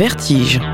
Vertige.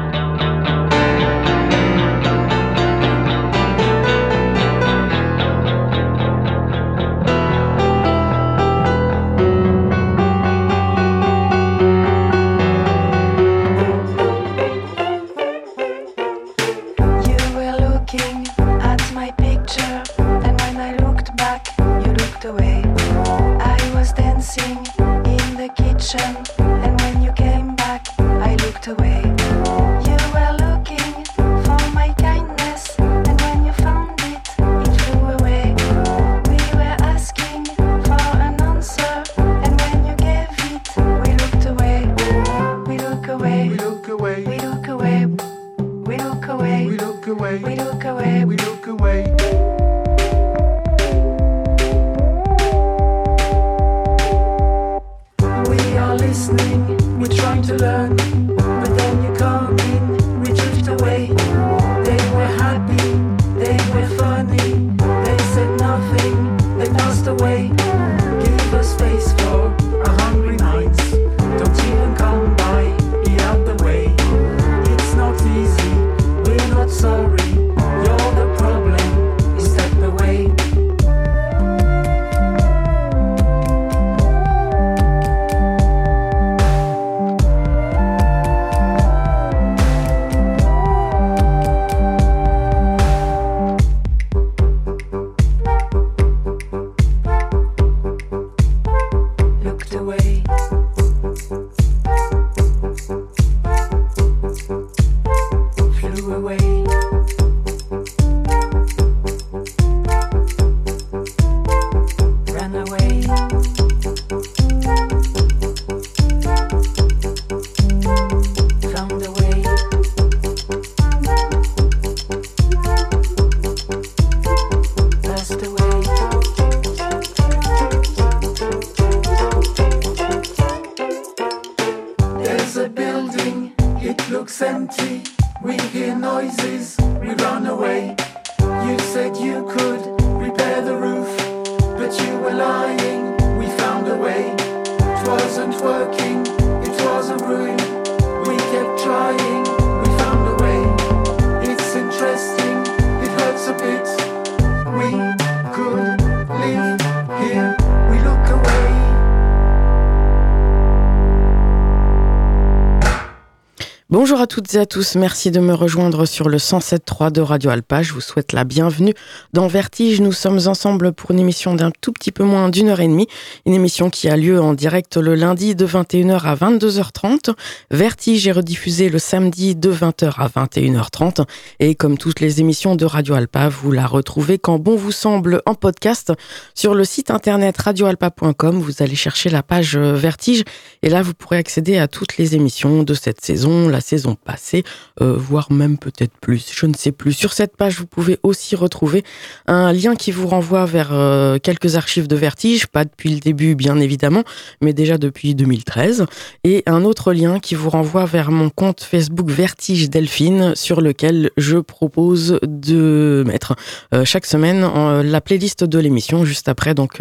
Toutes et à tous, merci de me rejoindre sur le 107.3 de Radio Alpa. Je vous souhaite la bienvenue dans Vertige. Nous sommes ensemble pour une émission d'un tout petit peu moins d'une heure et demie. Une émission qui a lieu en direct le lundi de 21h à 22h30. Vertige est rediffusé le samedi de 20h à 21h30. Et comme toutes les émissions de Radio Alpa, vous la retrouvez quand bon vous semble en podcast sur le site internet radioalpa.com. Vous allez chercher la page Vertige et là vous pourrez accéder à toutes les émissions de cette saison, la saison passée, euh, voire même peut-être plus, je ne sais plus. Sur cette page, vous pouvez aussi retrouver un lien qui vous renvoie vers euh, quelques archives de Vertige, pas depuis le début bien évidemment, mais déjà depuis 2013, et un autre lien qui vous renvoie vers mon compte Facebook Vertige Delphine, sur lequel je propose de mettre euh, chaque semaine la playlist de l'émission juste après donc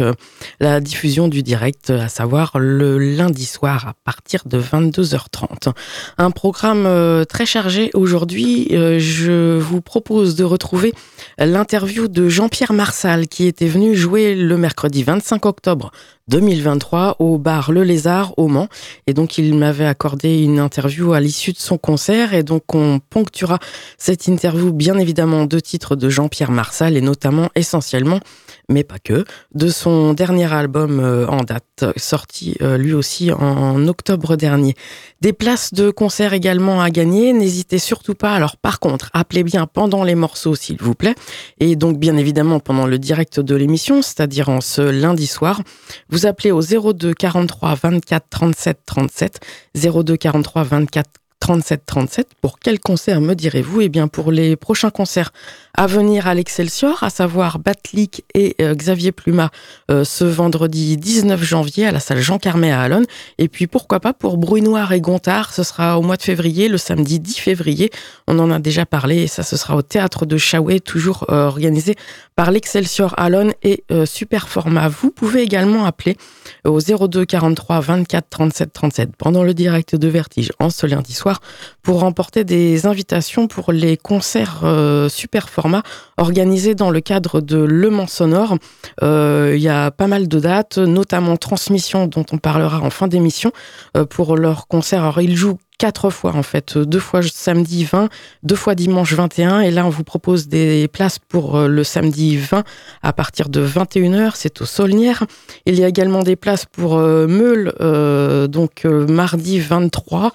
la diffusion du direct, à savoir le lundi soir à partir de 22h30. Un programme très chargé aujourd'hui. Euh, je vous propose de retrouver l'interview de Jean-Pierre Marsal qui était venu jouer le mercredi 25 octobre 2023 au bar Le Lézard au Mans. Et donc, il m'avait accordé une interview à l'issue de son concert. Et donc, on ponctuera cette interview, bien évidemment, de titres de Jean-Pierre Marsal et notamment, essentiellement, mais pas que, de son dernier album euh, en date, sorti euh, lui aussi en octobre dernier. Des places de concert également à gagner. N'hésitez surtout pas. Alors, par contre, appelez bien pendant les morceaux, s'il vous plaît. Et donc, bien évidemment, pendant le direct de l'émission, c'est-à-dire en ce lundi soir. Vous appelez au 02 43 24 37 37, 02 43 24 37 37. Pour quel concert me direz-vous? Eh bien, pour les prochains concerts à venir à l'Excelsior, à savoir Batlik et Xavier Pluma ce vendredi 19 janvier à la salle Jean Carmet à Alonne. Et puis pourquoi pas pour Bruit Noir et Gontard, ce sera au mois de février, le samedi 10 février. On en a déjà parlé et ça ce sera au théâtre de Chaoué, toujours organisé par l'Excelsior Alonne et Superforma. Vous pouvez également appeler au 02 43 24 37 37 pendant le direct de Vertige en ce lundi soir pour remporter des invitations pour les concerts euh, super format organisés dans le cadre de Le Mans Sonore. Euh, il y a pas mal de dates, notamment Transmission dont on parlera en fin d'émission euh, pour leur concert. Alors ils jouent quatre fois en fait, deux fois samedi 20, deux fois dimanche 21 et là on vous propose des places pour euh, le samedi 20 à partir de 21h, c'est au Saulnières. Il y a également des places pour euh, Meule euh, donc mardi 23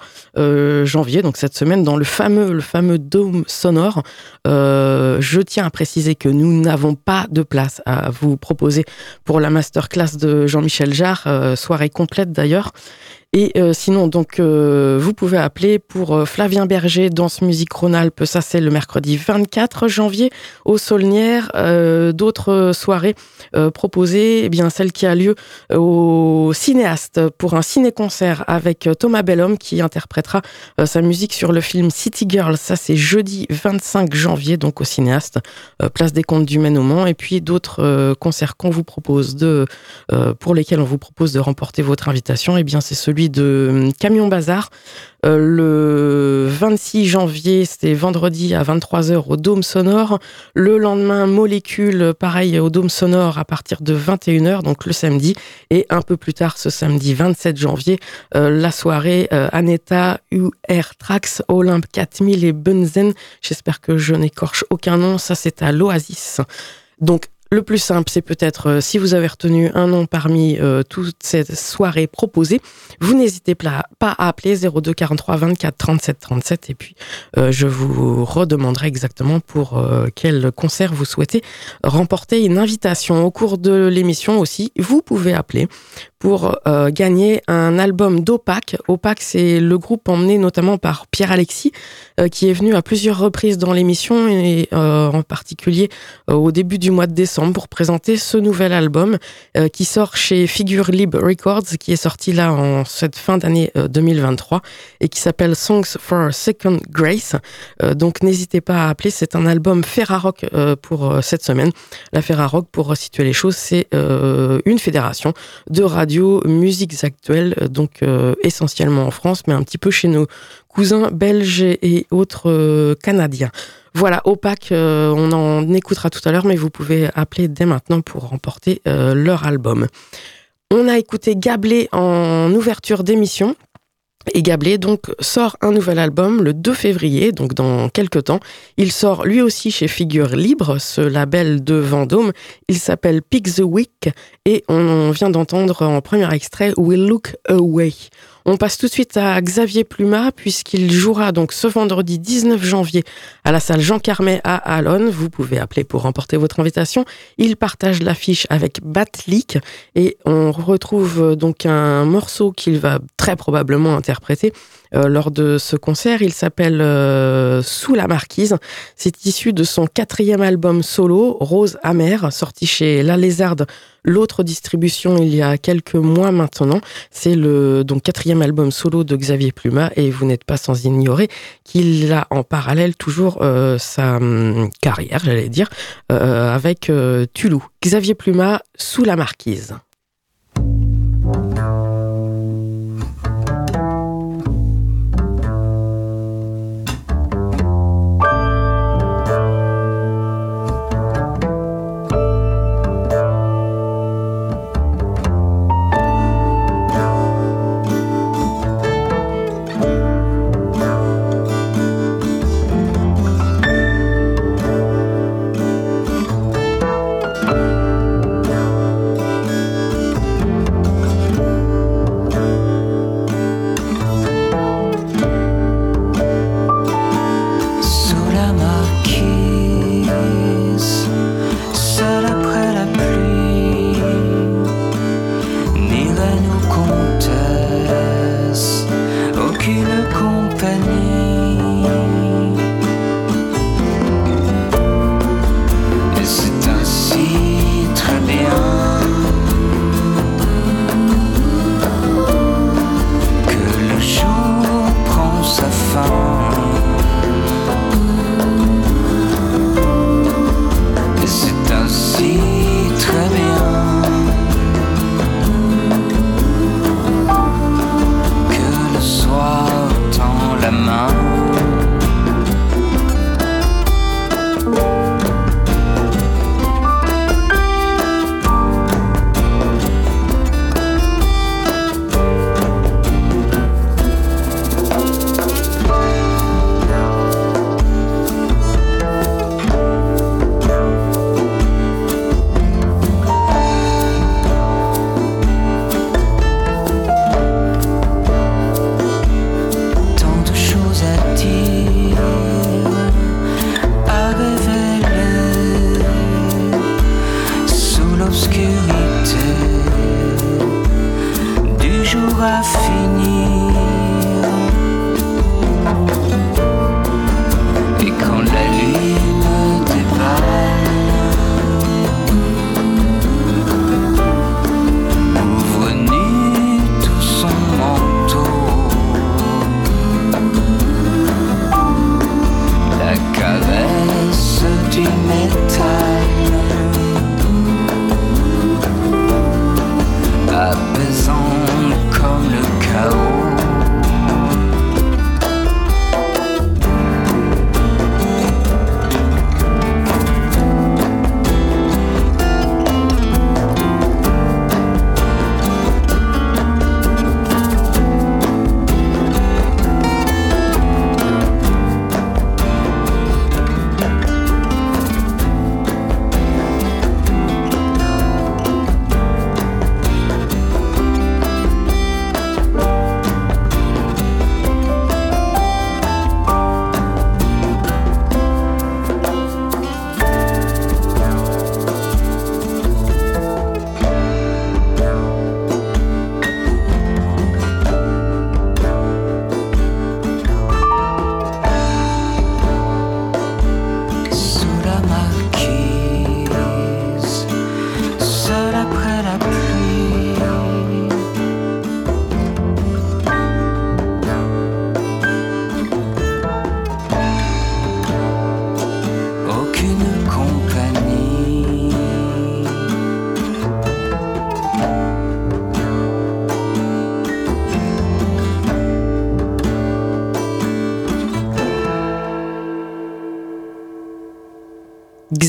janvier donc cette semaine dans le fameux le fameux dôme sonore. je tiens à préciser que nous n'avons pas de place à vous proposer pour la masterclass de Jean-Michel Jarre, soirée complète d'ailleurs. Et euh, sinon, donc, euh, vous pouvez appeler pour euh, Flavien Berger, Danse Musique Rhône-Alpes. Ça, c'est le mercredi 24 janvier au Saulnières. D'autres soirées proposées, eh bien, celle qui a lieu au Cinéaste pour un ciné-concert avec Thomas Bellhomme qui interprétera sa musique sur le film City Girl. Ça, c'est jeudi 25 janvier, donc au Cinéaste, place des Comptes du Maine au Mans. Et puis d'autres concerts qu'on vous propose de, pour lesquels on vous propose de remporter votre invitation. Eh bien, c'est celui de hum, Camion Bazar. Euh, le 26 janvier, c'était vendredi à 23h au Dôme Sonore. Le lendemain, Molécule, pareil au Dôme Sonore à partir de 21h, donc le samedi. Et un peu plus tard, ce samedi 27 janvier, euh, la soirée euh, Aneta UR Trax, Olympe 4000 et Bunzen. J'espère que je n'écorche aucun nom. Ça, c'est à l'Oasis. Donc, le plus simple, c'est peut-être, euh, si vous avez retenu un nom parmi euh, toutes ces soirées proposées, vous n'hésitez pas, à appeler 02 43 24 37 37 et puis euh, je vous redemanderai exactement pour quel concert vous souhaitez remporter une invitation. Au cours de l'émission aussi, vous pouvez appeler pour gagner un album d'Opac. Opac, c'est le groupe emmené notamment par Pierre Alexis, qui est venu à plusieurs reprises dans l'émission et en particulier au début du mois de décembre pour présenter ce nouvel album euh, qui sort chez Figure Libre Records, qui est sorti là en cette fin d'année 2023 euh, et qui s'appelle Songs for Second Grace. Euh, donc n'hésitez pas à appeler, c'est un album Ferrarock pour cette semaine. La Ferrarock, pour resituer les choses, c'est une fédération de radio musiques actuelles, donc essentiellement en France, mais un petit peu chez nos cousins belges et autres canadiens. Voilà, Opaque, euh, on en écoutera tout à l'heure, mais vous pouvez appeler dès maintenant pour remporter euh, leur album. On a écouté Gablé en ouverture d'émission. Et Gablé donc sort un nouvel album le 2 février, donc dans quelques temps. Il sort lui aussi chez Figure Libre, ce label de Vendôme. Il s'appelle Pick the Week et on vient d'entendre en premier extrait We Look Away. On passe tout de suite à Xavier Pluma, puisqu'il jouera donc ce vendredi 19 janvier à la salle Jean Carmet à Alonne. Vous pouvez appeler pour remporter votre invitation. Il partage l'affiche avec Batlik et on retrouve donc un morceau qu'il va très probablement interpréter euh, lors de ce concert. Il s'appelle euh, Sous la marquise. C'est issu de son quatrième album solo, Rose amère, sorti chez La Lézarde L'autre distribution, il y a quelques mois maintenant, c'est le donc quatrième album solo de Xavier Pluma et vous n'êtes pas sans ignorer qu'il a en parallèle toujours euh, sa hum, carrière, j'allais dire, euh, avec Tulou. Xavier Pluma sous la marquise.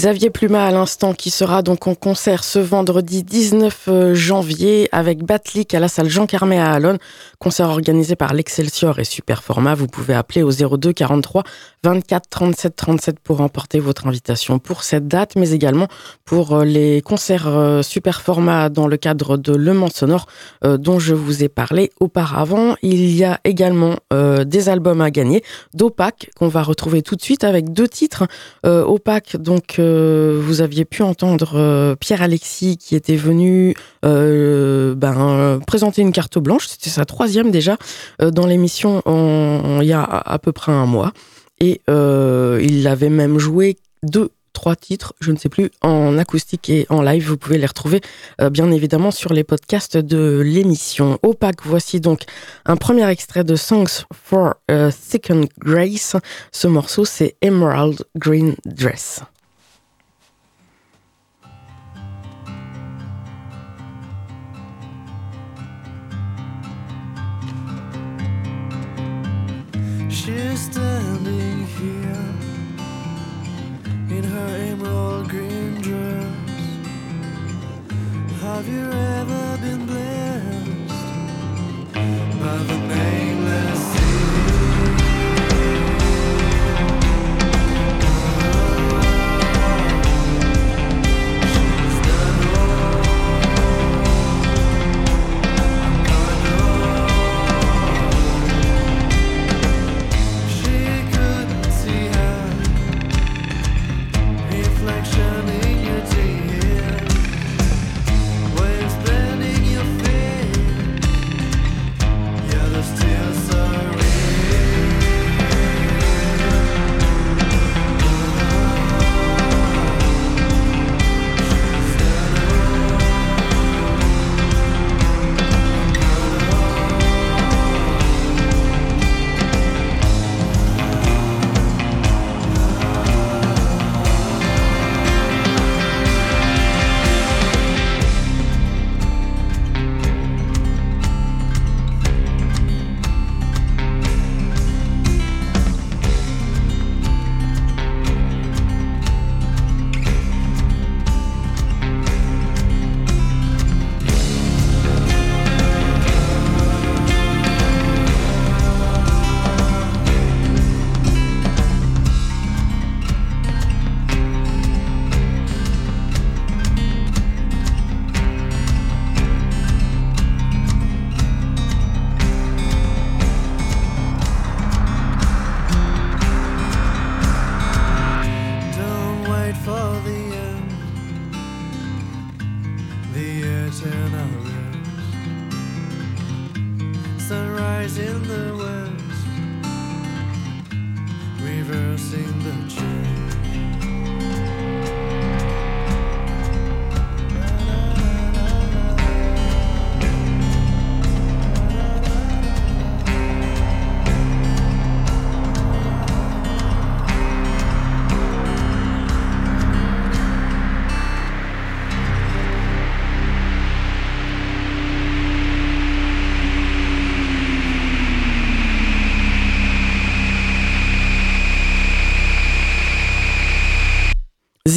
Xavier Pluma à l'instant qui sera donc en concert ce vendredi 19 euh, janvier avec Batlik à la salle Jean Carmet à Alonne. Concert organisé par l'Excelsior et Superformat. Vous pouvez appeler au 02 43 24 37 37 pour remporter votre invitation pour cette date, mais également pour euh, les concerts euh, Superformat dans le cadre de Le Mans Sonore dont je vous ai parlé auparavant. Il y a également des albums à gagner d'Opac qu'on va retrouver tout de suite avec deux titres. Opac donc vous aviez pu entendre euh, Pierre Alexis qui était venu euh, ben, présenter une carte blanche. C'était sa troisième déjà euh, dans l'émission il y a à peu près un mois. Et il avait même joué deux trois titres, je ne sais plus, en acoustique et en live. Vous pouvez les retrouver bien évidemment sur les podcasts de l'émission. Opaque, voici donc un premier extrait de Songs for a Second Grace. Ce morceau, c'est Emerald Green Dress. She's standing here in her emerald green dress. Have you ever been blessed by the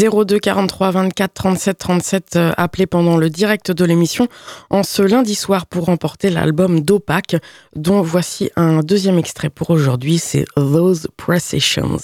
02 43 24 37 37 appelez pendant le direct de l'émission en ce lundi soir pour remporter l'album d'Opac dont voici un deuxième extrait pour aujourd'hui, c'est Those Precisions.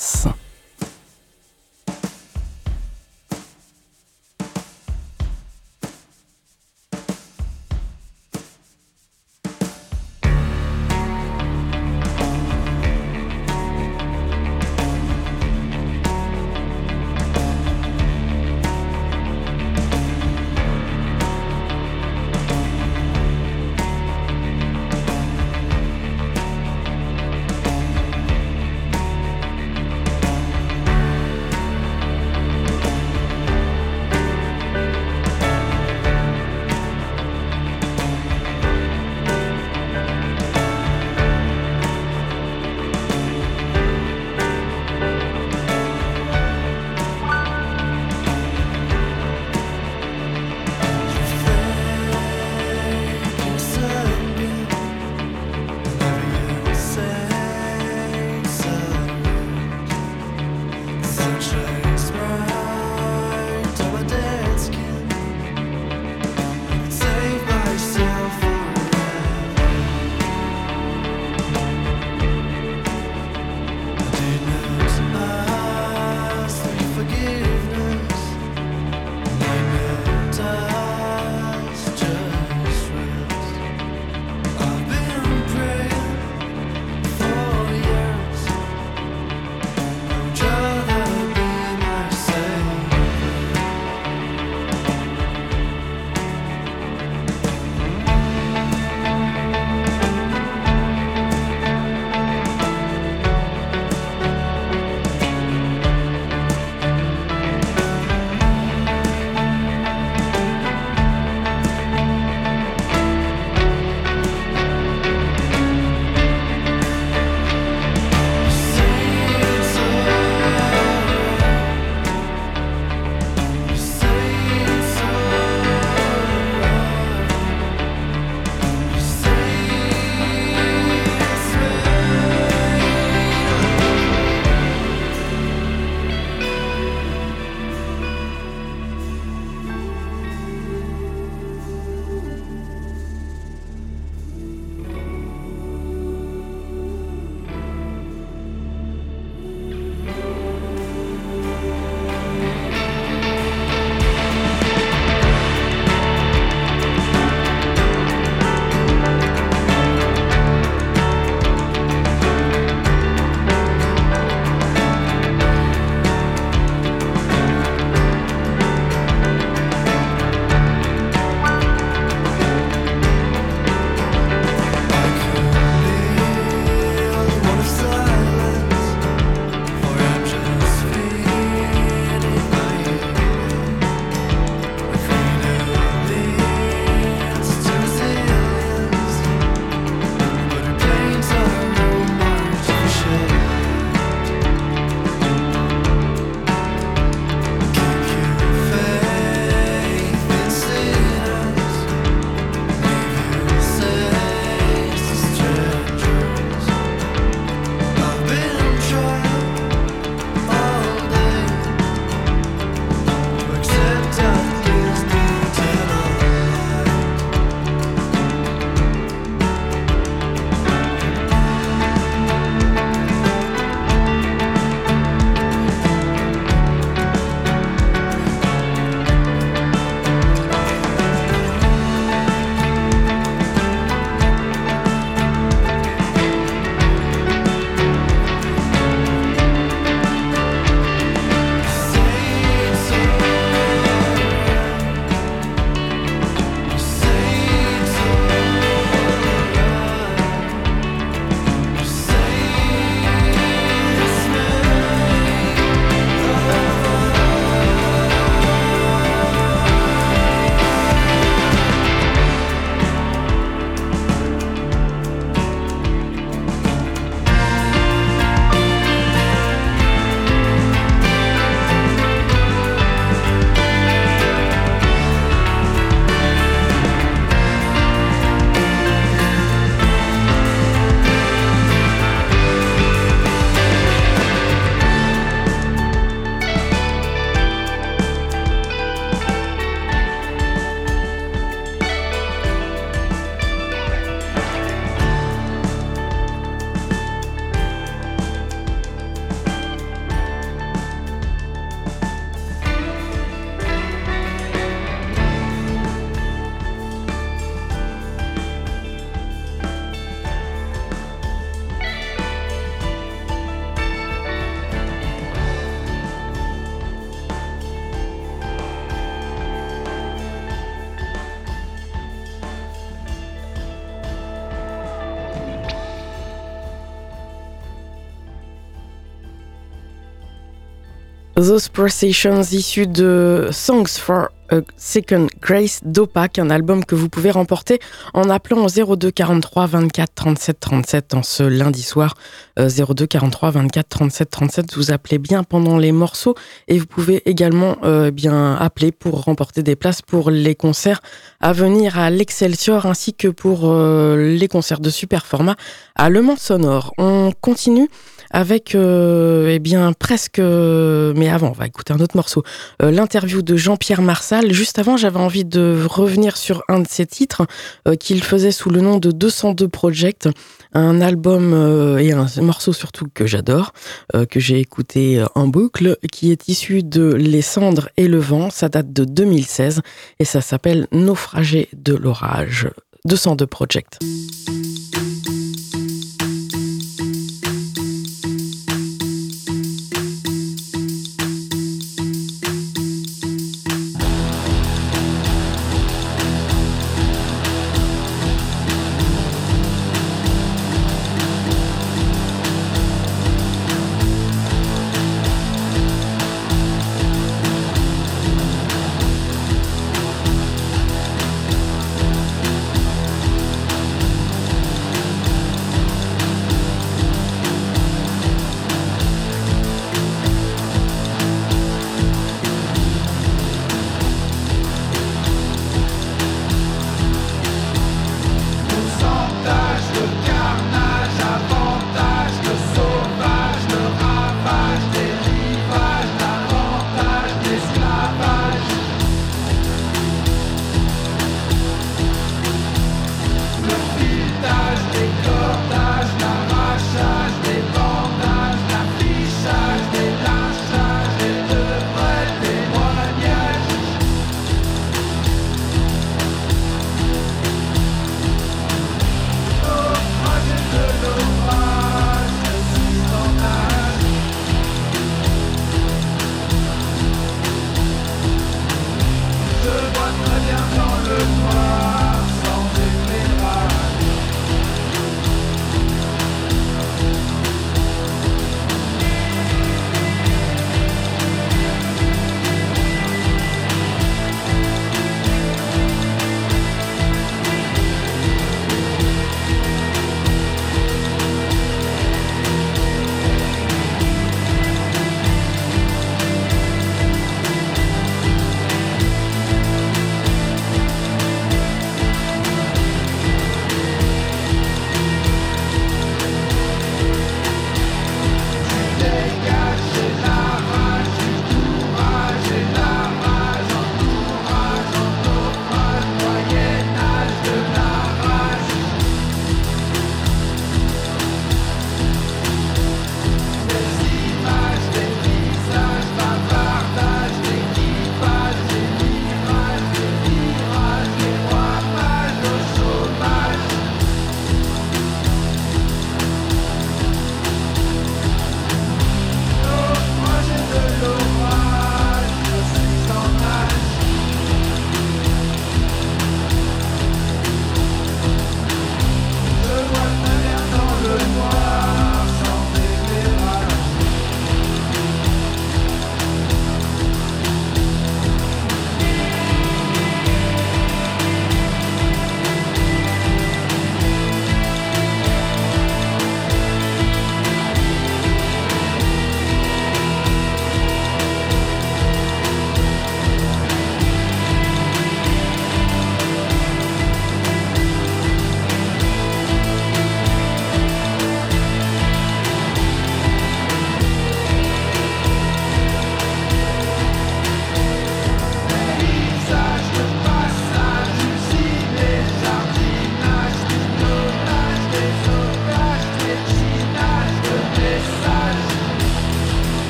Those Processions issus de Songs for a Second Grace d'Opac, un album que vous pouvez remporter en appelant au 02 43 24 37 37 en ce lundi soir. 02 43 24 37 37, vous appelez bien pendant les morceaux et vous pouvez également euh, bien appeler pour remporter des places pour les concerts à venir à l'Excelsior ainsi que pour euh, les concerts de super format à Le Mans Sonore. On continue avec euh, eh bien presque mais avant on va écouter un autre morceau. Euh, l'interview de Jean-Pierre Marsal. Juste avant j'avais envie de revenir sur un de ses titres euh, qu'il faisait sous le nom de 202 Project un album euh, et un morceau surtout que j'adore euh, que j'ai écouté en boucle qui est issu de Les cendres et le vent. Ça date de 2016 et ça s'appelle Naufragé de l'orage. 202 Project.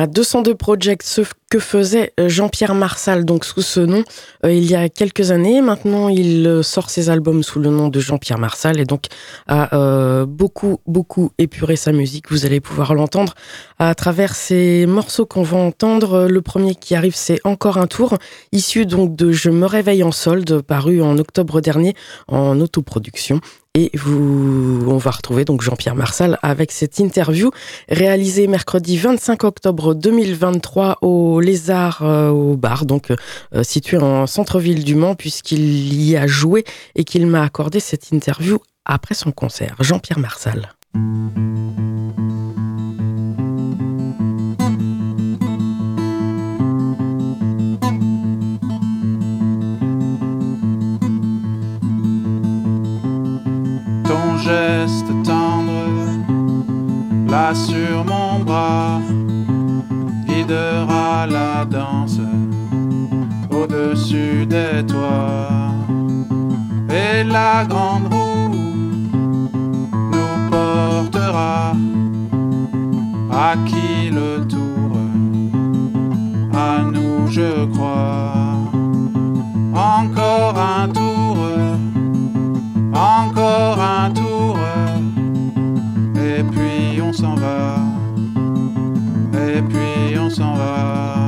À 202 Project, ce que faisait euh, Jean-Pierre Marsal, donc sous ce nom, euh, il y a quelques années. Maintenant, il euh, sort ses albums sous le nom de Jean-Pierre Marsal et donc a beaucoup, beaucoup épuré sa musique. Vous allez pouvoir l'entendre à travers ces morceaux qu'on va entendre. Le premier qui arrive, c'est Encore un tour, issu donc de Je me réveille en solde, paru en octobre dernier en autoproduction. Et vous, on va retrouver Jean-Pierre Marsal avec cette interview réalisée mercredi 25 octobre 2023 au Lézard euh, au bar, donc euh, situé en centre-ville du Mans, puisqu'il y a joué et qu'il m'a accordé cette interview après son concert. Jean-Pierre Marsal. Geste tendre, là sur mon bras, guidera la danse au-dessus des toits. Et la grande roue nous portera à qui le tour, à nous je crois. Encore un tour, encore un tour on s'en va. Et puis on s'en va.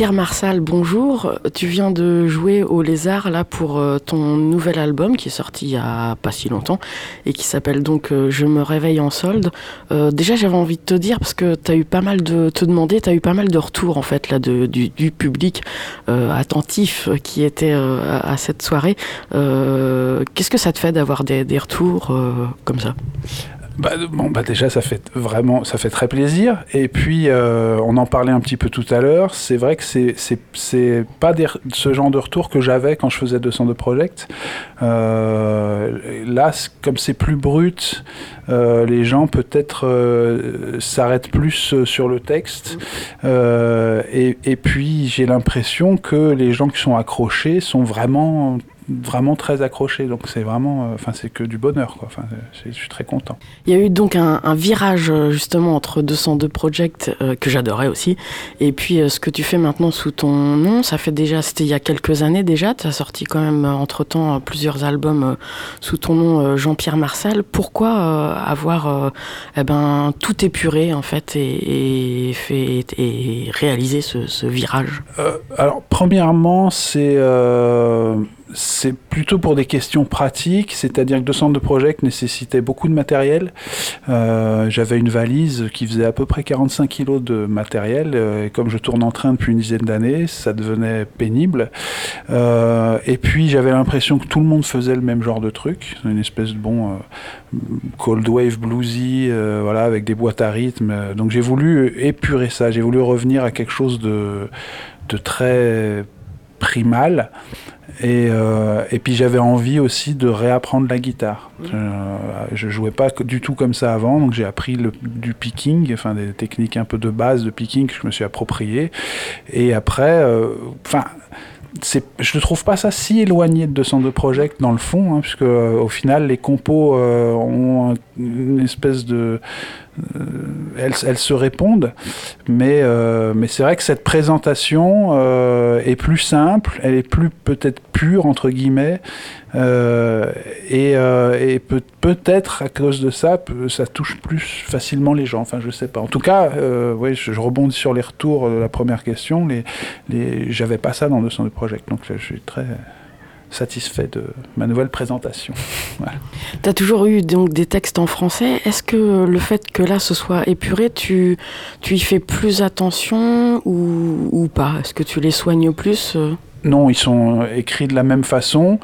Jean-Pierre Marsal, bonjour. Tu viens de jouer au Lézard là pour euh, ton nouvel album qui est sorti il y a pas si longtemps et qui s'appelle donc euh, Je me réveille en solde. Euh, déjà, j'avais envie de te dire parce que tu as eu pas mal de te demander, tu as eu pas mal de retours en fait là du, public attentif qui était à cette soirée. Qu'est-ce que ça te fait d'avoir des, retours comme ça? Bah, bon, bah déjà, ça fait vraiment, ça fait très plaisir. Et puis, euh, on en parlait un petit peu tout à l'heure. C'est vrai que c'est, c'est, pas ce genre de retour que j'avais quand je faisais 202 Project. Euh, là, comme c'est plus brut, euh, les gens peut-être s'arrêtent plus sur le texte. Et, et, puis, j'ai l'impression que les gens qui sont accrochés sont vraiment vraiment très accroché. Donc c'est vraiment, euh, enfin c'est que du bonheur. Quoi. Enfin, je suis très content. Il y a eu donc un, un virage euh, justement entre 202 Project euh, que j'adorais aussi, et puis euh, ce que tu fais maintenant sous ton nom. Ça fait déjà, c'était il y a quelques années déjà. Tu as sorti quand même entre temps plusieurs albums sous ton nom Jean-Pierre Marsal. Pourquoi avoir eh ben tout épuré en fait et, et fait et réalisé ce, ce virage? Alors premièrement c'est c'est plutôt pour des questions pratiques, c'est-à-dire que 200 de Project nécessitait beaucoup de matériel. Euh, J'avais une valise qui faisait à peu près 45 kilos de matériel, euh, et comme je tourne en train depuis une dizaine d'années, ça devenait pénible. Euh, et puis j'avais l'impression que tout le monde faisait le même genre de truc, une espèce de bon cold wave bluesy, voilà, avec des boîtes à rythme. Donc j'ai voulu épurer ça, j'ai voulu revenir à quelque chose de très primal. Et, euh, et puis j'avais envie aussi de réapprendre la guitare. Euh, je jouais pas du tout comme ça avant, donc j'ai appris le, du picking, enfin des techniques un peu de base de picking que je me suis approprié. Et après, euh, enfin. c'est- je ne trouve pas ça si éloigné de 202 Project dans le fond, hein, puisque euh, au final les compos euh, ont un- une espèce de, euh, elles, se répondent, mais, euh, mais c'est vrai que cette présentation euh, est plus simple, elle est plus peut-être pure entre guillemets, euh, et, et peut- peut-être à cause de ça, ça touche plus facilement les gens. Enfin, je sais pas. En tout cas, je, je rebondis sur les retours de la première question. Les, les, j'avais pas ça dans 202 Project, donc je suis très satisfait de ma nouvelle présentation. Tu as toujours eu donc des textes en français. Est-ce que le fait que là ce soit épuré, tu, tu y fais plus attention ou, ou pas? Est-ce que tu les soignes plus euh? Non, ils sont écrits de la même façon.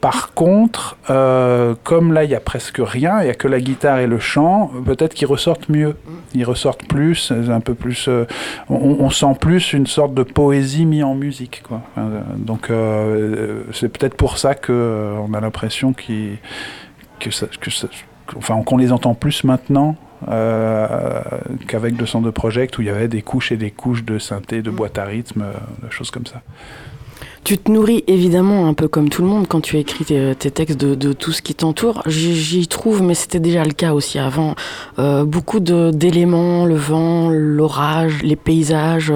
Par contre, euh, comme là, il y a presque rien, il n'y a que la guitare et le chant, peut-être qu'ils ressortent mieux. Ils ressortent plus, un peu plus. euh, on, sent plus une sorte de poésie mise en musique. Quoi. Euh, donc, euh, c'est peut-être pour ça que euh, on a l'impression que ça, enfin, qu'on les entend plus maintenant. euh, qu'avec 202 Project où il y avait des couches et des couches de synthé, de boîte à rythme, euh, de choses comme ça. Tu te nourris évidemment un peu comme tout le monde quand tu écris tes, tes textes de, tout ce qui t'entoure. J'y trouve, mais c'était déjà le cas aussi avant, euh, beaucoup d'éléments, le vent, l'orage, les paysages.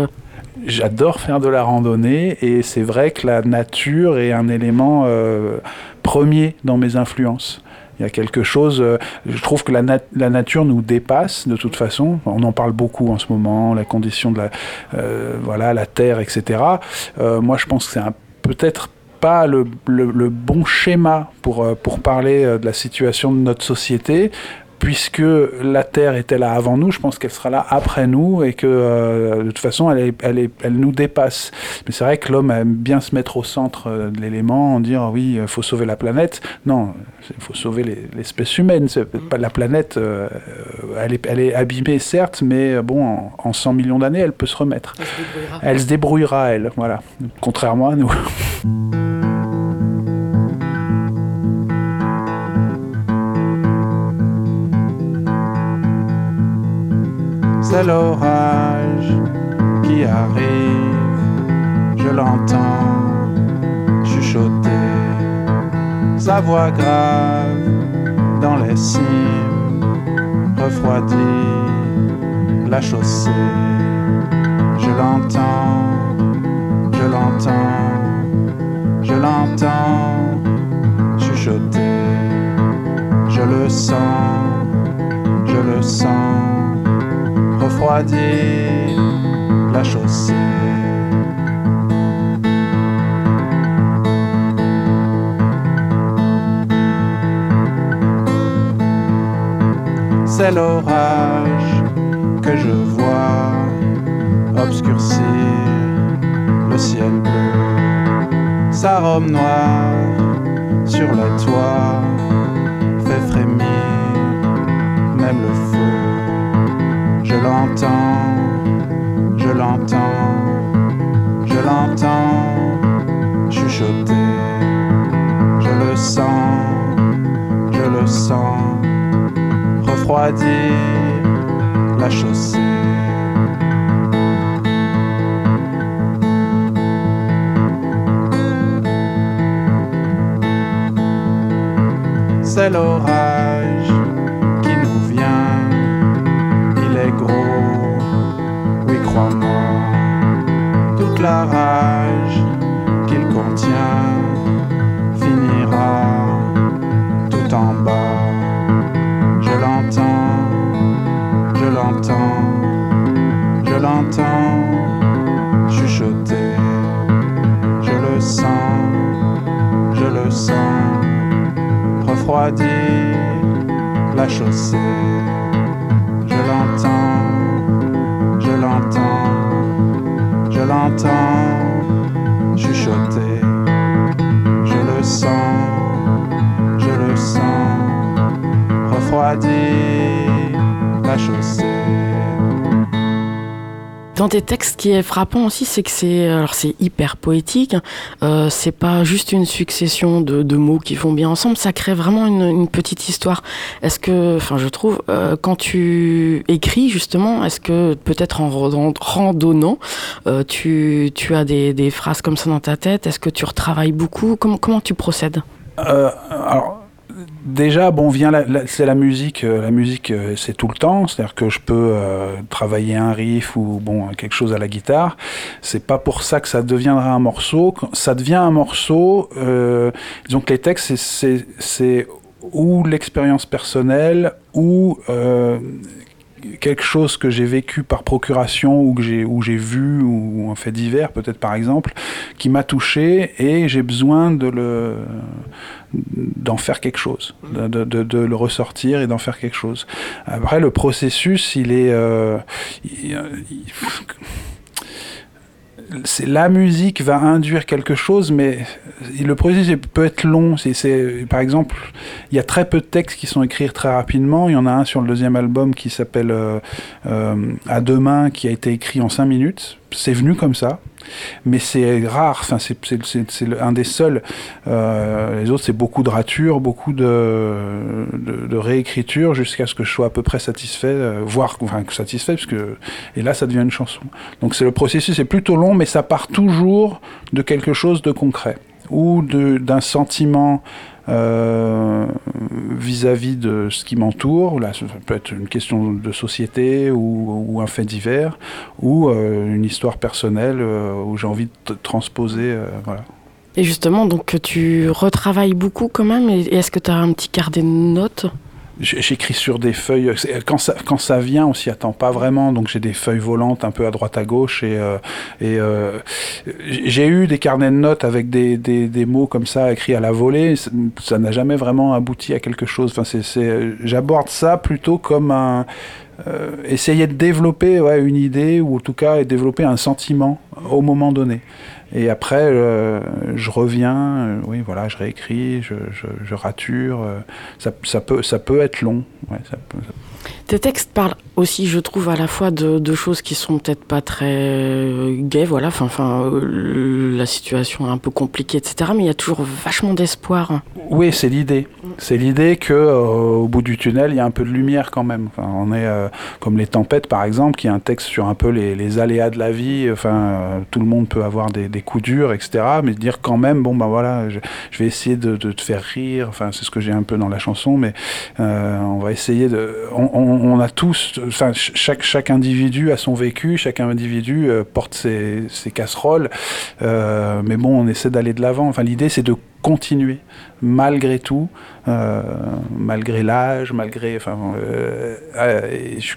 J'adore faire de la randonnée et c'est vrai que la nature est un élément euh, premier dans mes influences. Il y a quelque chose, euh, je trouve que la, nat- la nature nous dépasse de toute façon. On en parle beaucoup en ce moment, la condition de la, euh, voilà, la terre, etc. Euh, moi, je pense que c'est peut-être pas le, le- bon schéma pour, pour parler de la situation de notre société. Puisque la Terre était là avant nous, je pense qu'elle sera là après nous et que euh, de toute façon, elle, est- elle, est- elle nous dépasse. Mais c'est vrai que l'homme aime bien se mettre au centre euh, de l'élément, en dire oui, il faut sauver la planète. Non, il faut sauver les- l'espèce humaine. C'est peut-être pas la planète. euh, elle, est, elle est abîmée, certes, mais euh, bon, en, en 100 millions d'années, elle peut se remettre. Elle se débrouillera, elle. Voilà. Contrairement à nous. C'est l'orage qui arrive, je l'entends chuchoter, sa voix grave dans les cimes refroidit la chaussée. Je l'entends, je l'entends, je l'entends chuchoter, je le sens, je le sens la chaussée. C'est l'orage que je vois obscurcir le ciel bleu. Sa robe noire sur les toits fait frémir même le feu. Je l'entends, je l'entends, je l'entends chuchoter. Je le sens, je le sens refroidir la chaussée. C'est l'orage la chaussée. Je l'entends, je l'entends, je l'entends chuchoter. Je le sens, je le sens, refroidit Dans tes textes, ce qui est frappant aussi, c'est que c'est alors c'est hyper poétique. Euh, c'est pas juste une succession de, mots qui vont bien ensemble. Ça crée vraiment une, une petite histoire. Est-ce que, enfin, je trouve, euh, quand tu écris justement, est-ce que peut-être en randonnant, euh, tu, tu as des, des, phrases comme ça dans ta tête? Est-ce que tu retravailles beaucoup? Comment, comment tu procèdes? Euh, Alors déjà, bon, vient c'est la musique. Euh, la musique, euh, c'est tout le temps. C'est-à-dire que je peux euh, travailler un riff ou bon quelque chose à la guitare. C'est pas pour ça que ça deviendra un morceau. Ça devient un morceau. Disons que les textes, c'est, ou l'expérience personnelle ou quelque chose que j'ai vécu par procuration ou que j'ai ou j'ai vu ou un fait divers peut-être par exemple qui m'a touché et j'ai besoin de le d'en faire quelque chose de, de, le ressortir et d'en faire quelque chose. Après le processus il est euh, c'est la musique va induire quelque chose, mais le processus peut être long. C'est, par exemple, il y a très peu de textes qui sont écrits très rapidement. Il y en a un sur le deuxième album qui s'appelle euh, euh, À demain, qui a été écrit en cinq minutes. C'est venu comme ça mais c'est rare. Enfin, c'est, un des seuls. Euh, les autres, c'est beaucoup de ratures, beaucoup de, de, réécriture jusqu'à ce que je sois à peu près satisfait, euh, voire enfin satisfait, parce que et là, ça devient une chanson. Donc, c'est le processus est plutôt long, mais ça part toujours de quelque chose de concret ou d'un sentiment euh, vis-à-vis de ce qui m'entoure. Là, ça peut être une question de société ou, un fait divers, ou euh, une histoire personnelle euh, où j'ai envie de transposer. Et justement, donc tu retravailles beaucoup quand même. Et est-ce que tu as un petit carnet de notes? J'écris sur des feuilles. Quand ça, quand ça vient, on s'y attend pas vraiment. Donc j'ai des feuilles volantes un peu à droite à gauche. Et, euh, euh, j'ai eu des carnets de notes avec des, des, mots comme ça écrits à la volée. Ça n'a jamais vraiment abouti à quelque chose. Enfin, c'est, j'aborde ça plutôt comme un. Euh, essayer de développer ouais, une idée ou en tout cas développer un sentiment au moment donné. Et après, euh, je reviens, euh, oui, voilà, je réécris, je, rature. Euh, ça, peut, être long. Tes textes parlent aussi, je trouve, à la fois de, choses qui sont peut-être pas très gaies, voilà, enfin, euh, la situation est un peu compliquée, etc. Mais il y a toujours vachement d'espoir. Oui, c'est l'idée. C'est l'idée que euh, au bout du tunnel, il y a un peu de lumière quand même. Enfin, on est euh, comme les tempêtes, par exemple, qui est un texte sur un peu les, aléas de la vie. Enfin, tout le monde peut avoir des, coups durs, etc. Mais dire quand même, bon ben voilà, je, vais essayer de, te faire rire. Enfin, c'est ce que j'ai un peu dans la chanson, mais on va essayer de. On a tous, enfin, chaque, chaque individu a son vécu, chaque individu euh, porte ses, casseroles, euh, mais bon, on essaie d'aller de l'avant. Enfin, l'idée, c'est de continuer, malgré tout, euh, malgré l'âge, malgré, enfin,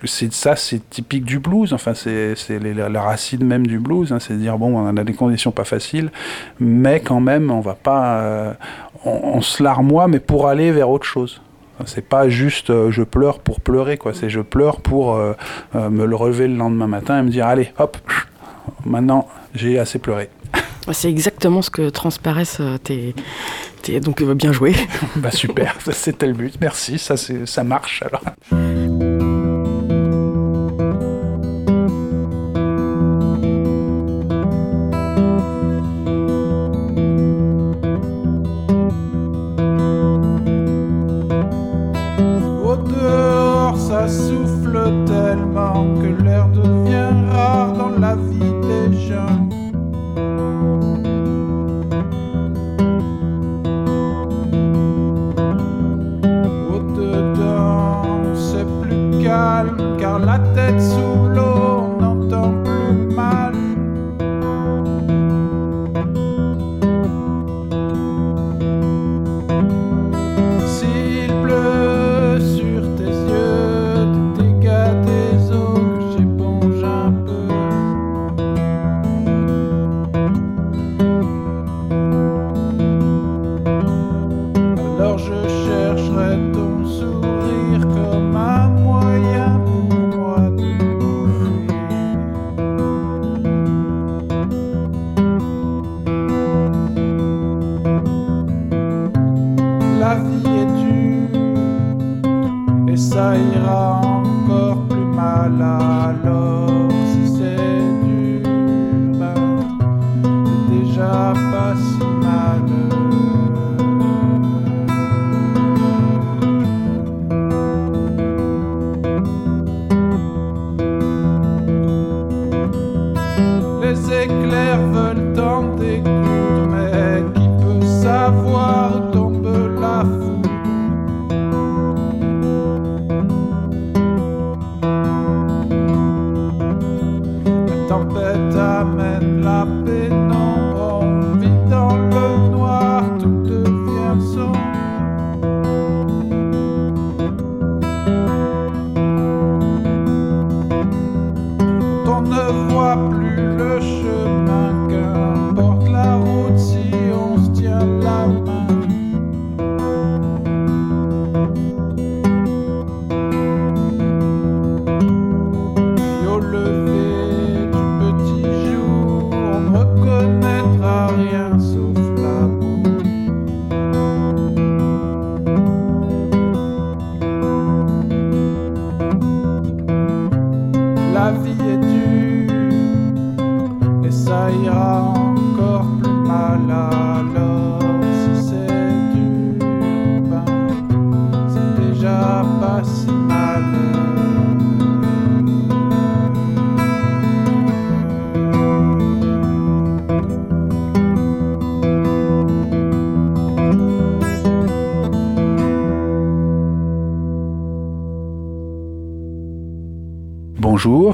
c'est ça, c'est typique du blues. Enfin, c'est la, racine même du blues, hein, c'est de dire bon, on a des conditions pas faciles, mais quand même, on va pas, on, on se larmoie, mais pour aller vers autre chose. C'est pas juste euh, je pleure pour pleurer, quoi. C'est je pleure pour euh, euh, me le relever le lendemain matin et me dire allez, hop, maintenant j'ai assez pleuré. C'est exactement ce que transparaissent tes, tes... donc bien joué. bah super, c'était le but. Merci, ça ça marche alors. Les éclairs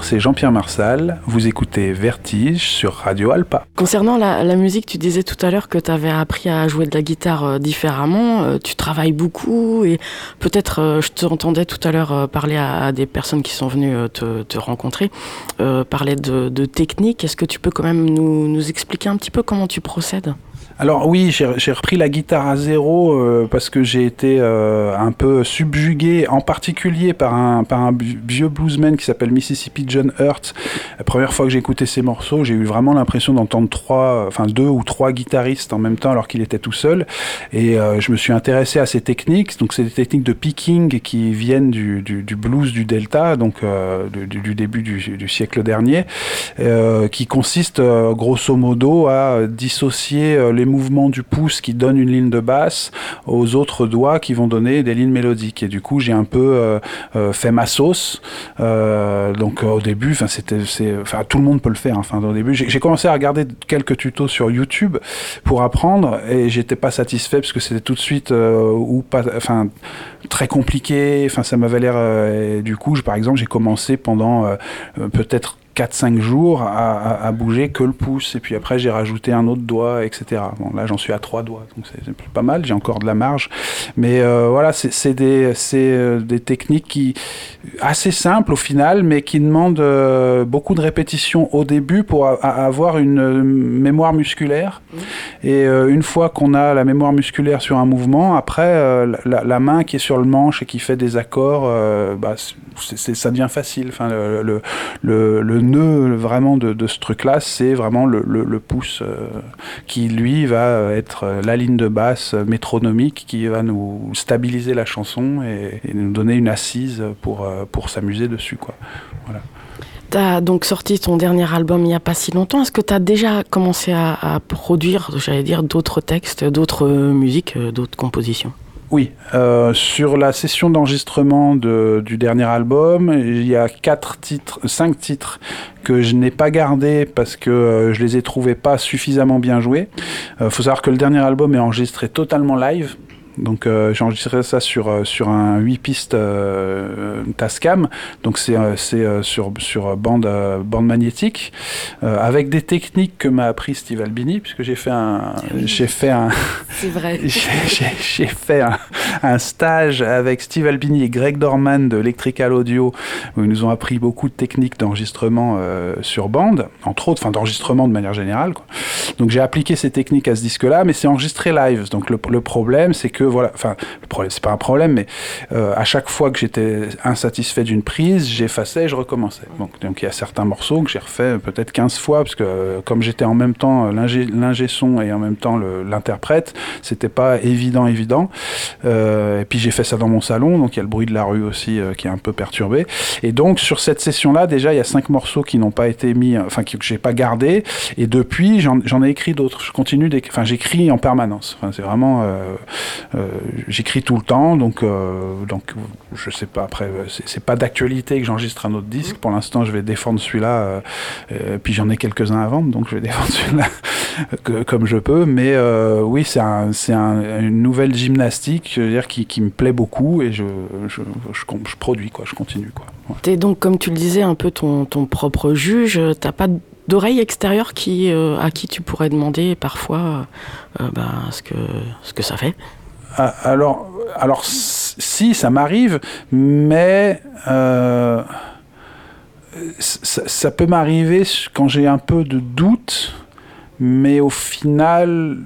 C'est Jean-Pierre Marsal. Vous écoutez Vertige sur Radio Alpa. Concernant la, musique, tu disais tout à l'heure que tu avais appris à jouer de la guitare euh, différemment. Euh, tu travailles beaucoup et peut-être, euh, je t'entendais tout à l'heure parler à, des personnes qui sont venues te, rencontrer, parler de, technique. Est-ce que tu peux quand même nous expliquer un petit peu comment tu procèdes? Alors oui, j'ai repris la guitare à zéro euh, parce que j'ai été euh, un peu subjugué, en particulier par un, vieux bluesman qui s'appelle Mississippi John Hurt. La première fois que j'ai écouté ces morceaux, j'ai eu vraiment l'impression d'entendre trois, enfin deux ou trois guitaristes en même temps alors qu'il était tout seul. Et euh, je me suis intéressé à ces techniques. Donc c'est des techniques de picking qui viennent du, blues du Delta, donc du, début du, siècle dernier, qui consiste euh, grosso modo à dissocier euh, mouvements du pouce qui donnent une ligne de basse aux autres doigts qui vont donner des lignes mélodiques. Et du coup, j'ai un peu euh, euh, fait ma sauce. Euh, donc au début, enfin c'était, enfin tout le monde peut le faire. Enfin au début, j'ai commencé à regarder quelques tutos sur YouTube pour apprendre et j'étais pas satisfait parce que c'était tout de suite ou pas, enfin très compliqué. Enfin ça m'avait l'air. du coup, je- par exemple, j'ai commencé pendant peut-être 4-5 jours à, à- à bouger que le pouce. Et puis après j'ai rajouté un autre doigt etc bon là j'en suis à trois doigts donc c'est pas mal. J'ai encore de la marge. Mais euh, voilà c'est des euh, des techniques qui assez simples au final mais qui demandent euh, beaucoup de répétitions au début pour a- a- avoir une mémoire musculaire. Et euh, une fois qu'on a la mémoire musculaire sur un mouvement après la, la main qui est sur le manche et qui fait des accords bah, ça devient facile. Enfin le, le, le, le nœud vraiment de, ce truc-là, c'est vraiment le, pouce euh, qui, lui, va être la ligne de basse métronomique qui va nous stabiliser la chanson et, nous donner une assise pour, euh, pour s'amuser dessus. Quoi. Voilà. Tu as donc sorti ton dernier album il n'y a pas si longtemps. Est-ce que tu as déjà commencé à, à produire, j'allais dire, d'autres textes, d'autres musiques, euh, d'autres compositions? Oui, euh, sur la session d'enregistrement de- du dernier album, il y a quatre titres, cinq titres que je n'ai pas gardés parce que euh, je les ai trouvés pas suffisamment bien joués. Il faut savoir que le dernier album est enregistré totalement live. Donc euh, j'ai enregistré ça sur, euh, sur un 8 pistes euh, Tascam, donc c'est euh, c'est, euh, sur, sur bande, bande magnétique, avec des techniques que m'a appris Steve Albini, puisque j'ai fait un, j'ai fait un, C'est vrai. j'ai- fait un, un stage avec Steve Albini et Greg Dorman de Electrical Audio où ils nous ont appris beaucoup de techniques d'enregistrement sur bande, entre autres, enfin d'enregistrement de manière générale. quoi. Donc j'ai appliqué ces techniques à ce disque-là, mais c'est enregistré live. Donc le, le problème, c'est que que voilà, enfin, le problème, c'est pas un problème, mais euh, à chaque fois que j'étais insatisfait d'une prise, j'effaçais et je recommençais. Donc, donc il y a certains morceaux que j'ai refait peut-être 15 fois, parce que euh, comme j'étais en même temps l'ingé son et en même temps l'interprète, c'était pas évident, évident. Euh, et puis j'ai fait ça dans mon salon, donc il y a le bruit de la rue aussi qui est un peu perturbé. Et donc sur cette session-là, déjà, il y a cinq morceaux qui n'ont pas été mis, enfin, que j'ai pas gardé. Et depuis, j'en ai écrit d'autres. Je continue enfin, j'écris en permanence. Enfin, c'est vraiment, j'écris tout le temps, donc, donc je sais pas. Après, c'est pas d'actualité que j'enregistre un autre disque. Pour l'instant, je vais défendre celui-là. Euh, euh, puis j'en ai quelques-uns à vendre, donc je vais défendre celui-là comme je peux. Mais euh, oui, c'est un, un, une nouvelle gymnastique dire, qui, me plaît beaucoup et je, produis, je continue. Quoi. Ouais. donc, comme tu le disais, un peu ton, propre juge. T'as pas d'oreille extérieure à qui tu pourrais demander parfois ben, ce, que, ça fait? Alors, alors, si, ça m'arrive, mais euh, ça, peut m'arriver quand j'ai un peu de doute, mais au final,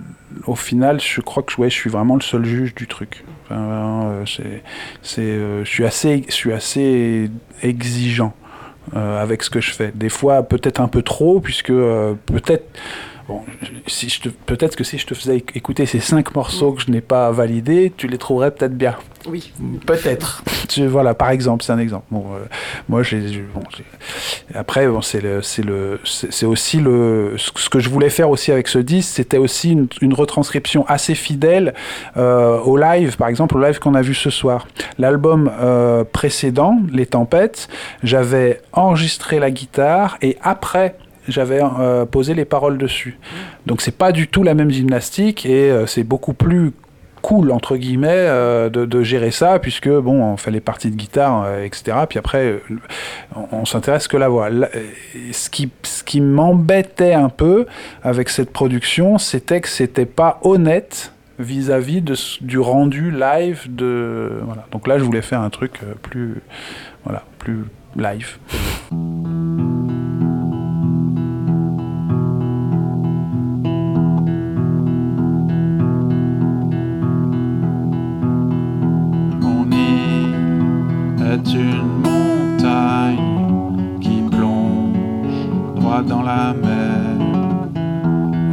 au final, je crois que ouais, je suis vraiment le seul juge du truc. Euh, c'est, euh, je suis assez, je suis assez exigeant avec ce que je fais. Des fois, peut-être un peu trop, puisque peut-être Bon, si je peut-être que si je te faisais écouter ces cinq morceaux que je n'ai pas validés, tu les trouverais peut-être bien. Oui. Peut-être. voilà, par exemple, c'est un exemple. Bon, euh, moi, j'ai, bon, après, bon, c'est le, c'est le, c'est aussi le, ce que je voulais faire aussi avec ce disque, c'était aussi une, une, retranscription assez fidèle euh, au live, par exemple, au live qu'on a vu ce soir. L'album euh, précédent, Les Tempêtes, j'avais enregistré la guitare et après j'avais euh, posé les paroles dessus. Donc c'est pas du tout la même gymnastique et euh, c'est beaucoup plus cool entre guillemets euh, de, gérer ça puisque bon on fait les parties de guitare etc puis après on, s'intéresse que la voix. Ce qui ce qui m'embêtait un peu avec cette production c'était que c'était pas honnête vis-à-vis de, du rendu live de voilà. Donc là je voulais faire un truc plus voilà plus live une montagne qui plonge droit dans la mer.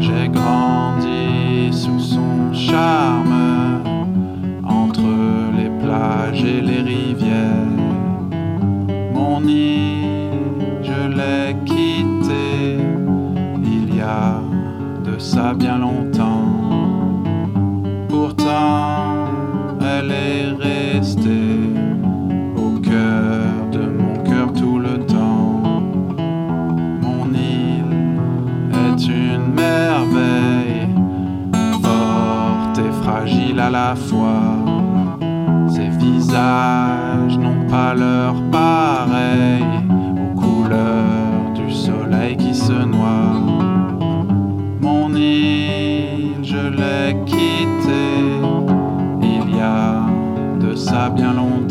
J'ai grandi sous son charme entre les plages et les rivières. Mon île, je l'ai quittée il y a de ça bien longtemps. Pourtant, elle est à la fois. Ses visages n'ont pas leur pareil aux couleurs du soleil qui se noie. Mon île, je l'ai quittée il y a de ça bien longtemps.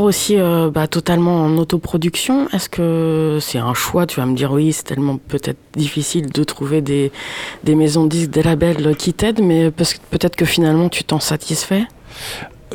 Aussi euh, bah, totalement en autoproduction. Est-ce que c'est un choix? Tu vas me dire oui, c'est tellement peut-être difficile de trouver des, des maisons disques, des labels qui t'aident, mais peut-être que finalement tu t'en satisfais?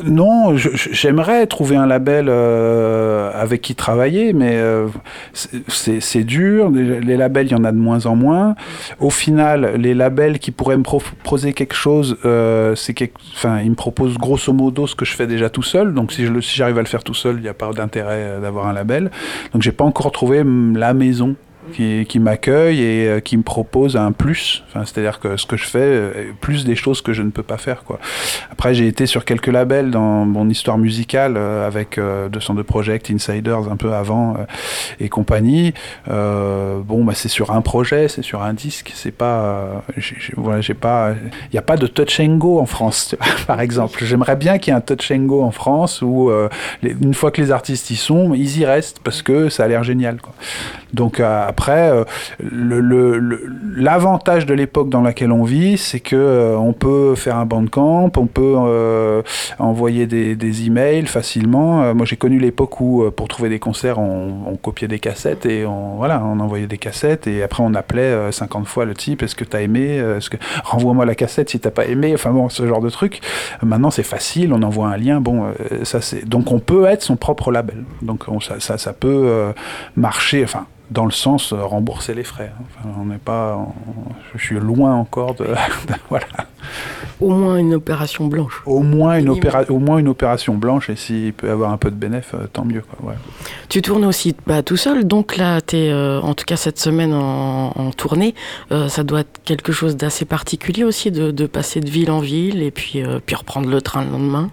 Non, j'aimerais trouver un label euh, avec qui travailler, mais euh, c'est dur. Les labels, il y en a de moins en moins. Au final, les labels qui pourraient me proposer quelque chose, euh, c'est enfin, ils me proposent grosso modo ce que je fais déjà tout seul. Donc, si j'arrive si à le faire tout seul, il n'y a pas d'intérêt d'avoir un label. Donc, j'ai pas encore trouvé la maison qui, m'accueille et euh, qui me propose un plus. Enfin, C'est-à-dire que ce que je fais, euh, plus des choses que je ne peux pas faire. Quoi. Après, j'ai été sur quelques labels dans mon histoire musicale euh, avec 202 Project, Insiders un peu avant et compagnie. bon, bah, c'est sur un projet, c'est sur un disque. C'est pas, il n'y a pas de touch and go en France, par exemple. J'aimerais bien qu'il y ait un touch and go en France où une fois que les artistes y sont, ils y restent parce que ça a l'air génial. Quoi. Donc euh, l'avantage de l'époque dans laquelle on vit, c'est que euh, on peut faire un bandcamp, on peut euh, envoyer des, des, emails facilement. moi, j'ai connu l'époque où, pour trouver des concerts, on, copiait des cassettes et on, voilà, on envoyait des cassettes et après on appelait 50 fois le type est-ce que t'as aimé est-ce que renvoie-moi la cassette si t'as pas aimé enfin bon ce genre de truc maintenant c'est facile on envoie un lien bon ça c'est donc on peut être son propre label donc ça, ça, ça peut marcher enfin dans le sens euh, rembourser les frais. Enfin, on n'est pas, je suis loin encore de, voilà. Au moins une opération blanche. Au moins une, opéra, au moins une opération blanche, et s'il peut y avoir un peu de bénéfice, euh, tant mieux. Quoi, ouais. Tu tournes aussi bah, tout seul, donc là, tu es euh, en tout cas cette semaine en, en tournée. ça doit être quelque chose d'assez particulier aussi de, de, passer de ville en ville et puis, puis reprendre le train le lendemain.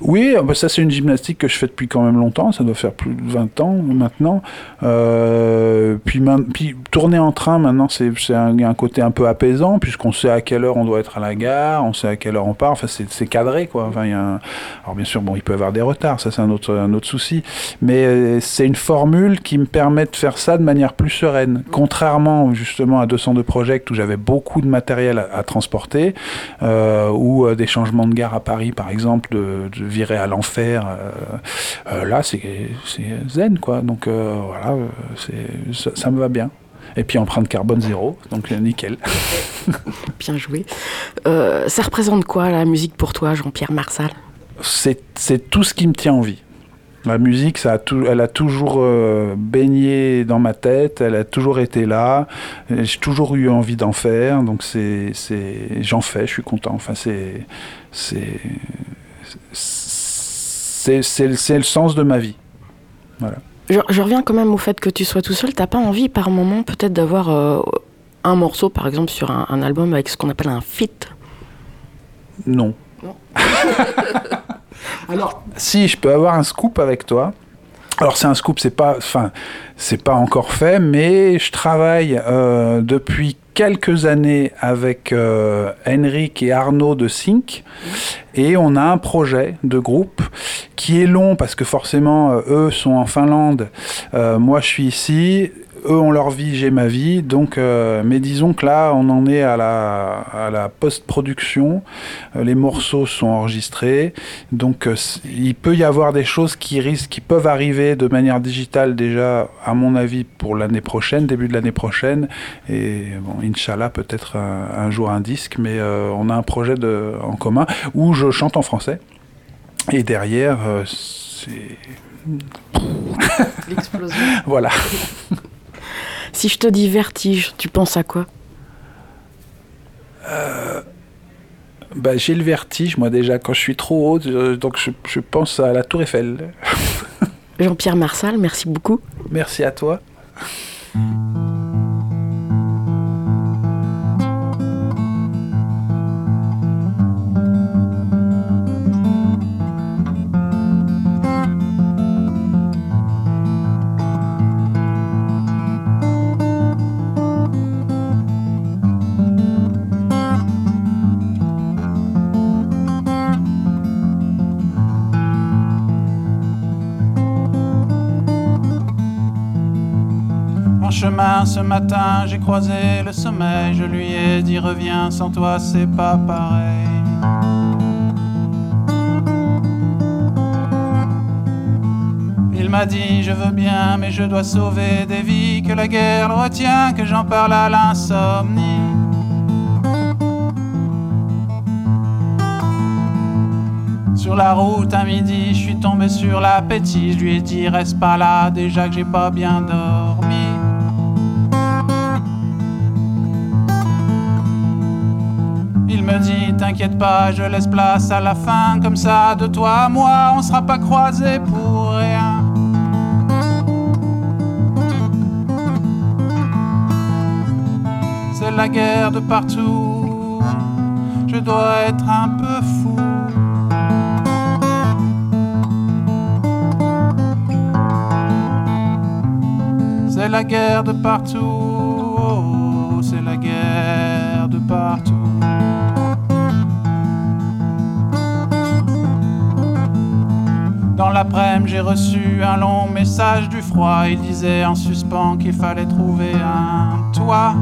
Oui, ah bah, ça c'est une gymnastique que je fais depuis quand même longtemps, ça doit faire plus de 20 ans maintenant. Euh, puis, tourner en train maintenant, c'est un, côté un peu apaisant, puisqu'on sait à quelle heure on doit être à la gare, on sait à quelle heure on part, enfin c'est cadré quoi. Enfin, Alors bien sûr, bon, il peut y avoir des retards, ça c'est un autre, un autre souci, mais euh, c'est une formule qui me permet de faire ça de manière plus sereine. Contrairement justement à 202 Project où j'avais beaucoup de matériel à, transporter, euh, ou des changements de gare à Paris par exemple, de de, virer à l'enfer. Euh, euh, là, c'est zen, quoi. Donc euh, voilà, ça, ça, me va bien. Et puis empreinte carbone zéro, donc nickel. bien joué. ça représente quoi la musique pour toi, Jean-Pierre Marsal? C'est tout ce qui me tient en vie. La musique, ça a tout, elle a toujours baigné dans ma tête, elle a toujours été là. J'ai toujours eu envie d'en faire, donc c'est, j'en fais, je suis content. Enfin, c'est, c'est, c'est le sens de ma vie. Voilà. Je, reviens quand même au fait que tu sois tout seul. T'as pas envie par moment peut-être d'avoir euh, un morceau, par exemple, sur un, album avec ce qu'on appelle un feat? Non. non. Alors, si je peux avoir un scoop avec toi. Alors c'est un scoop, c'est pas, enfin, c'est pas encore fait, mais je travaille euh, depuis quelques années avec euh, Henrik et Arnaud de Sync. Et on a un projet de groupe qui est long parce que forcément euh, eux sont en Finlande, moi je suis ici eux ont leur vie, j'ai ma vie. Donc, euh, mais disons que là, on en est à la, à la post-production. Euh, les morceaux sont enregistrés. Donc, euh, il peut y avoir des choses qui risquent, qui peuvent arriver de manière digitale déjà, à mon avis, pour l'année prochaine, début de l'année prochaine. Et bon, Inch'Allah, peut-être un, jour un disque. Mais on a un projet de, en commun où je chante en français. Et derrière, c'est. L'explosion. voilà. Si je te dis vertige, tu penses à quoi euh, bah, J'ai le vertige, moi déjà, quand je suis trop haut, donc je, je pense à la Tour Eiffel. Jean-Pierre Marsal, merci beaucoup. Merci à toi. Ce matin, j'ai croisé le sommeil, je lui ai dit reviens, sans toi c'est pas pareil. m'a dit je veux bien, mais je dois sauver des vies, que la guerre retient, que j'en parle à l'insomnie. Sur la route à midi, je suis tombé sur l'appétit. Je lui ai dit reste pas là, déjà que j'ai pas bien dormi. T'inquiète pas, je laisse place à la fin, comme ça de toi à moi, on sera pas croisés pour rien. C'est la guerre de partout, je dois être un peu fou. C'est la guerre de partout, l'après-midi, j'ai reçu un long message du froid. Il disait en suspens qu'il fallait trouver un toit.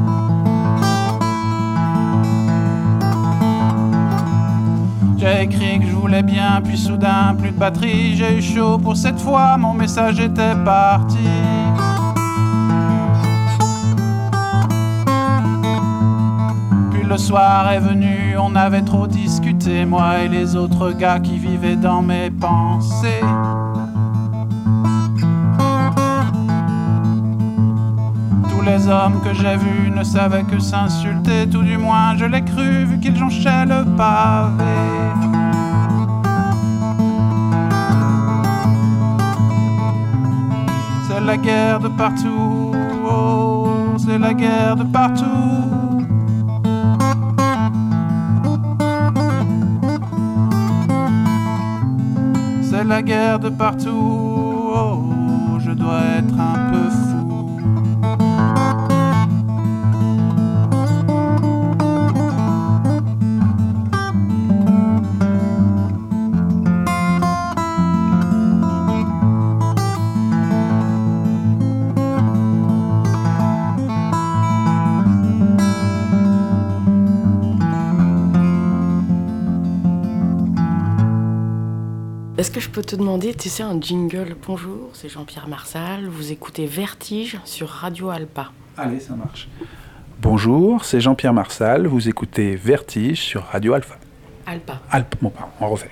J'ai écrit que je voulais bien, puis soudain, plus de batterie. J'ai eu chaud pour cette fois, mon message était parti. Le soir est venu, on avait trop discuté, moi et les autres gars qui vivaient dans mes pensées. Tous les hommes que j'ai vus ne savaient que s'insulter, tout du moins je l'ai cru vu qu'ils jonchaient le pavé. C'est la guerre de partout, oh, c'est la guerre de partout. La guerre de partout, oh, je dois être un que je peux te demander, tu sais, un jingle Bonjour, c'est Jean-Pierre Marsal, vous écoutez Vertige sur Radio Alpa. Allez, ça marche. Bonjour, c'est Jean-Pierre Marsal, vous écoutez Vertige sur Radio Alpha. Alpa. Alp, bon, pardon, on refait.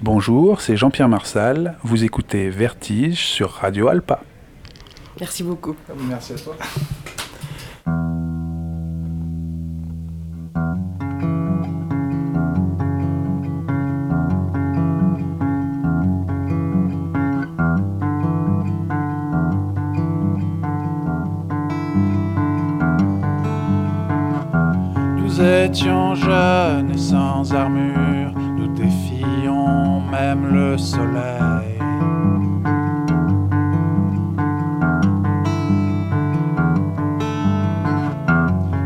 Bonjour, c'est Jean-Pierre Marsal, vous écoutez Vertige sur Radio Alpa. Merci beaucoup. Merci à toi. Étions jeunes et sans armure, nous défions même le soleil.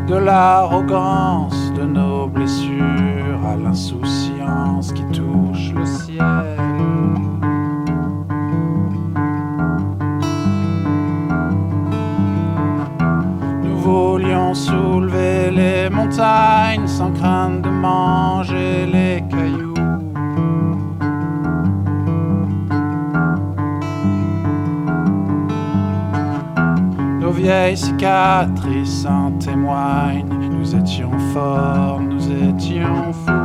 De l'arrogance soulever les montagnes sans crainte de manger les cailloux. Nos vieilles cicatrices en témoignent. Nous étions forts, nous étions fous.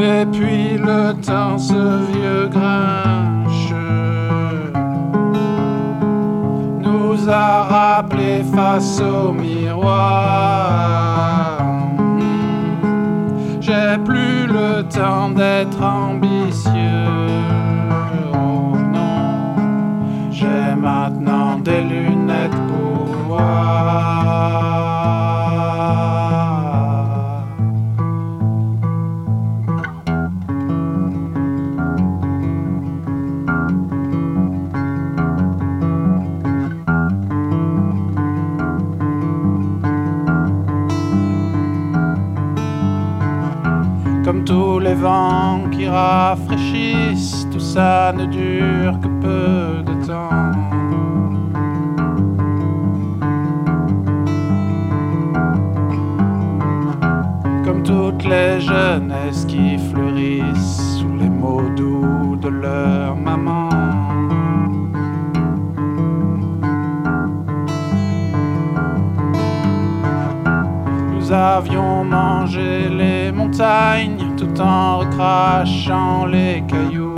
Et puis le temps, ce vieux grinche, nous a rappelé face au miroir. J'ai plus le temps d'être ambitieux. Oh non, j'ai maintenant des lunettes pour voir. Vents qui rafraîchissent, tout ça ne dure que peu de temps. jeunesse qui fleurissent sous les mots doux de leur maman. Nous avions mangé les montagnes en recrachant les cailloux.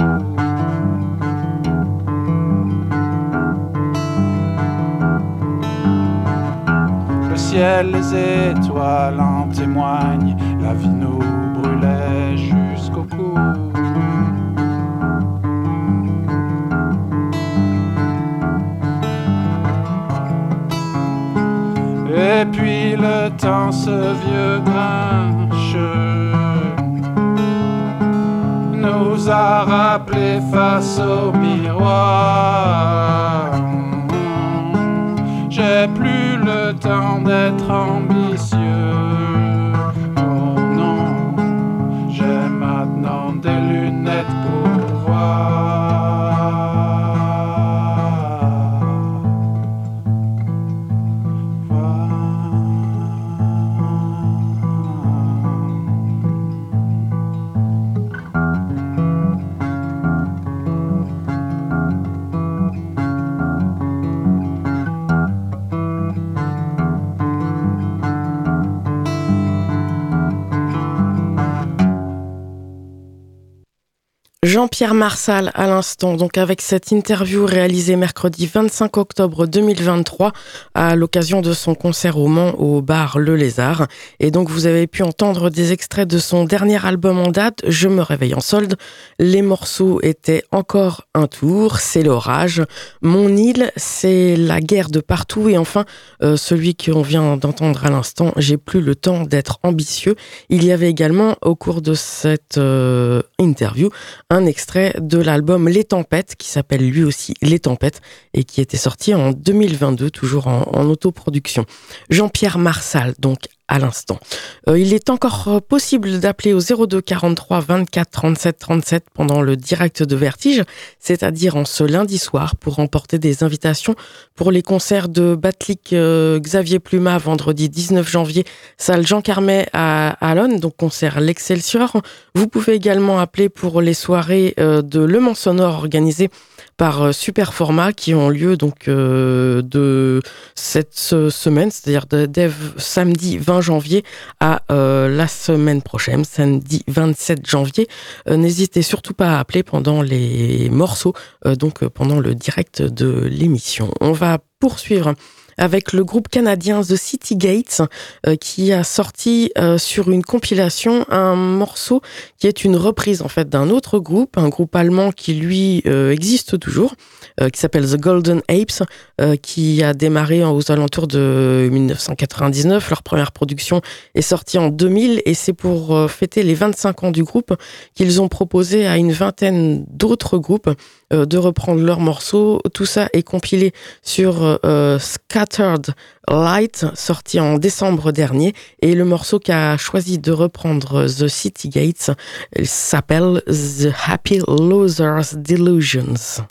Le ciel, les étoiles en témoignent, la vie nous brûlait jusqu'au cou. Et puis le temps, ce vieux grincheux, nous a rappelé face au miroir. J'ai plus le temps d'être ambitieux. Jean-Pierre Marsal à l'instant, donc avec cette interview réalisée mercredi 25 octobre 2023 à l'occasion de son concert au Mans au bar Le Lézard. Et donc vous avez pu entendre des extraits de son dernier album en date, Je me réveille en solde. Les morceaux étaient encore un tour, c'est l'orage. Mon île, c'est la guerre de partout. Et enfin, euh, celui qu'on vient d'entendre à l'instant, J'ai plus le temps d'être ambitieux. Il y avait également au cours de cette euh, interview un extrait de l'album Les Tempêtes, qui s'appelle lui aussi Les Tempêtes, et qui était sorti en 2022, toujours en, en autoproduction. Jean-Pierre Marsal, donc à l'instant. Euh, il est encore euh, possible d'appeler au 02 43 24 37 37 pendant le direct de Vertige, c'est-à-dire en ce lundi soir, pour remporter des invitations pour les concerts de Batlik euh, Xavier Pluma vendredi 19 janvier, salle Jean Carmet à Alonne, donc concert l'Excelsior. Vous pouvez également appeler pour les soirées euh, de Le Mans Sonore organisées par euh, Super Format qui ont lieu donc euh, de cette semaine, c'est-à-dire de, samedi 20 janvier à euh, la semaine prochaine, samedi 27 janvier. N'hésitez surtout pas à appeler pendant les morceaux, donc pendant le direct de l'émission. On va poursuivre avec le groupe canadien The City Gates euh, qui a sorti euh, sur une compilation un morceau qui est une reprise en fait d'un autre groupe, un groupe allemand qui lui euh, existe toujours, qui s'appelle The Golden Apes, qui a démarré aux alentours de 1999. Leur première production est sortie en 2000 et c'est pour fêter les 25 ans du groupe qu'ils ont proposé à une vingtaine d'autres groupes de reprendre leurs morceaux. Tout ça est compilé sur euh, Scattered Light, sorti en décembre dernier. Et le morceau qu'a choisi de reprendre The City Gates s'appelle The Happy Losers Delusions.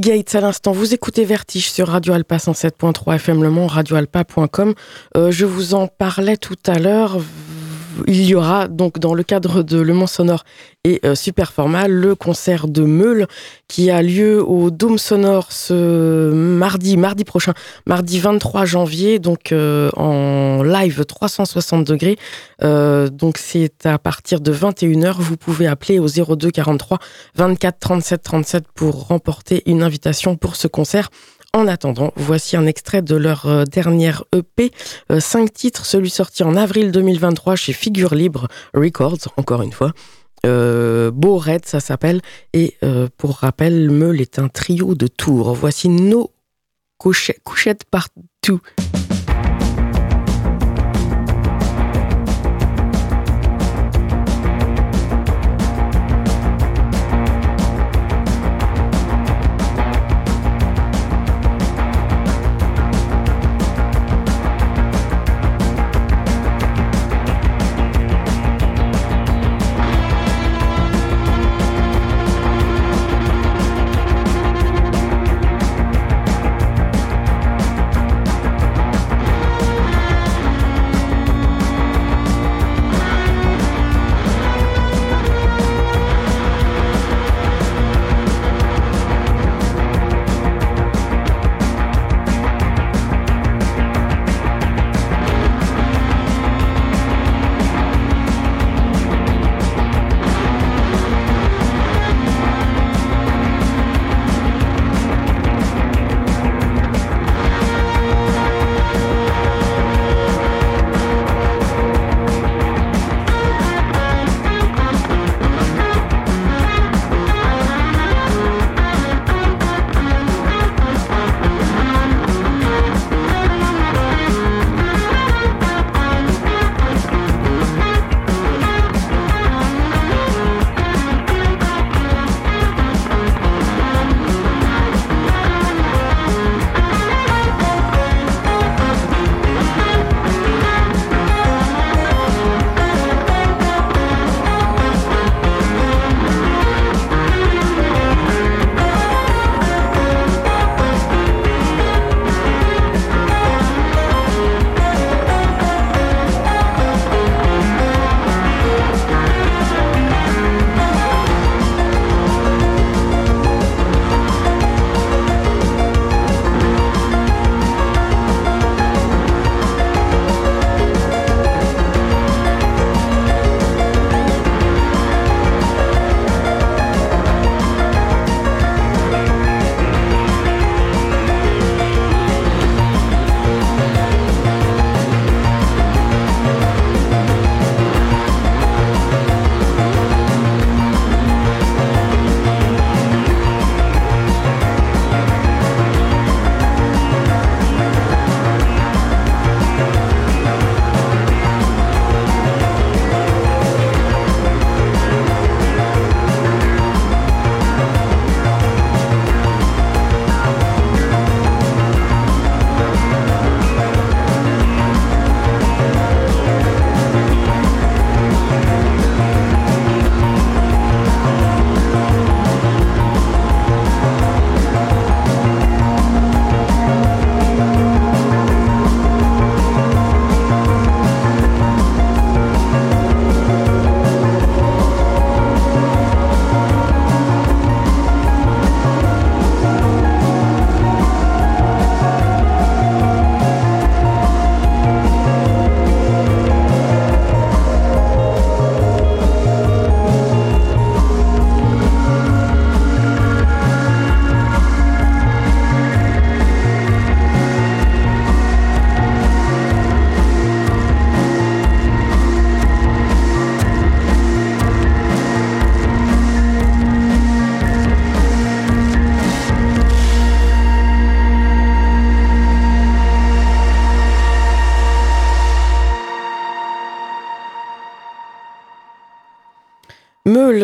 Gates à l'instant. Vous écoutez Vertige sur Radio Alpa 107.3 FM Le Mans, radioalpa.com. Euh, je vous en parlais tout à l'heure. Il y aura donc dans le cadre de Le Mans Sonore et euh, Super Format le concert de Meule qui a lieu au Dôme Sonore ce mardi, mardi prochain, mardi 23 janvier, donc euh, en live 360 degrés. Euh, donc c'est à partir de 21h. Vous pouvez appeler au 02 43 24 37 37 pour remporter une invitation pour ce concert. En attendant, voici un extrait de leur euh, dernière EP, euh, cinq titres, celui sorti en avril 2023 chez Figure Libre Records, encore une fois. Euh, Beau Red, ça s'appelle. Et pour rappel, Meul est un trio de tours. Voici nos couchettes partout.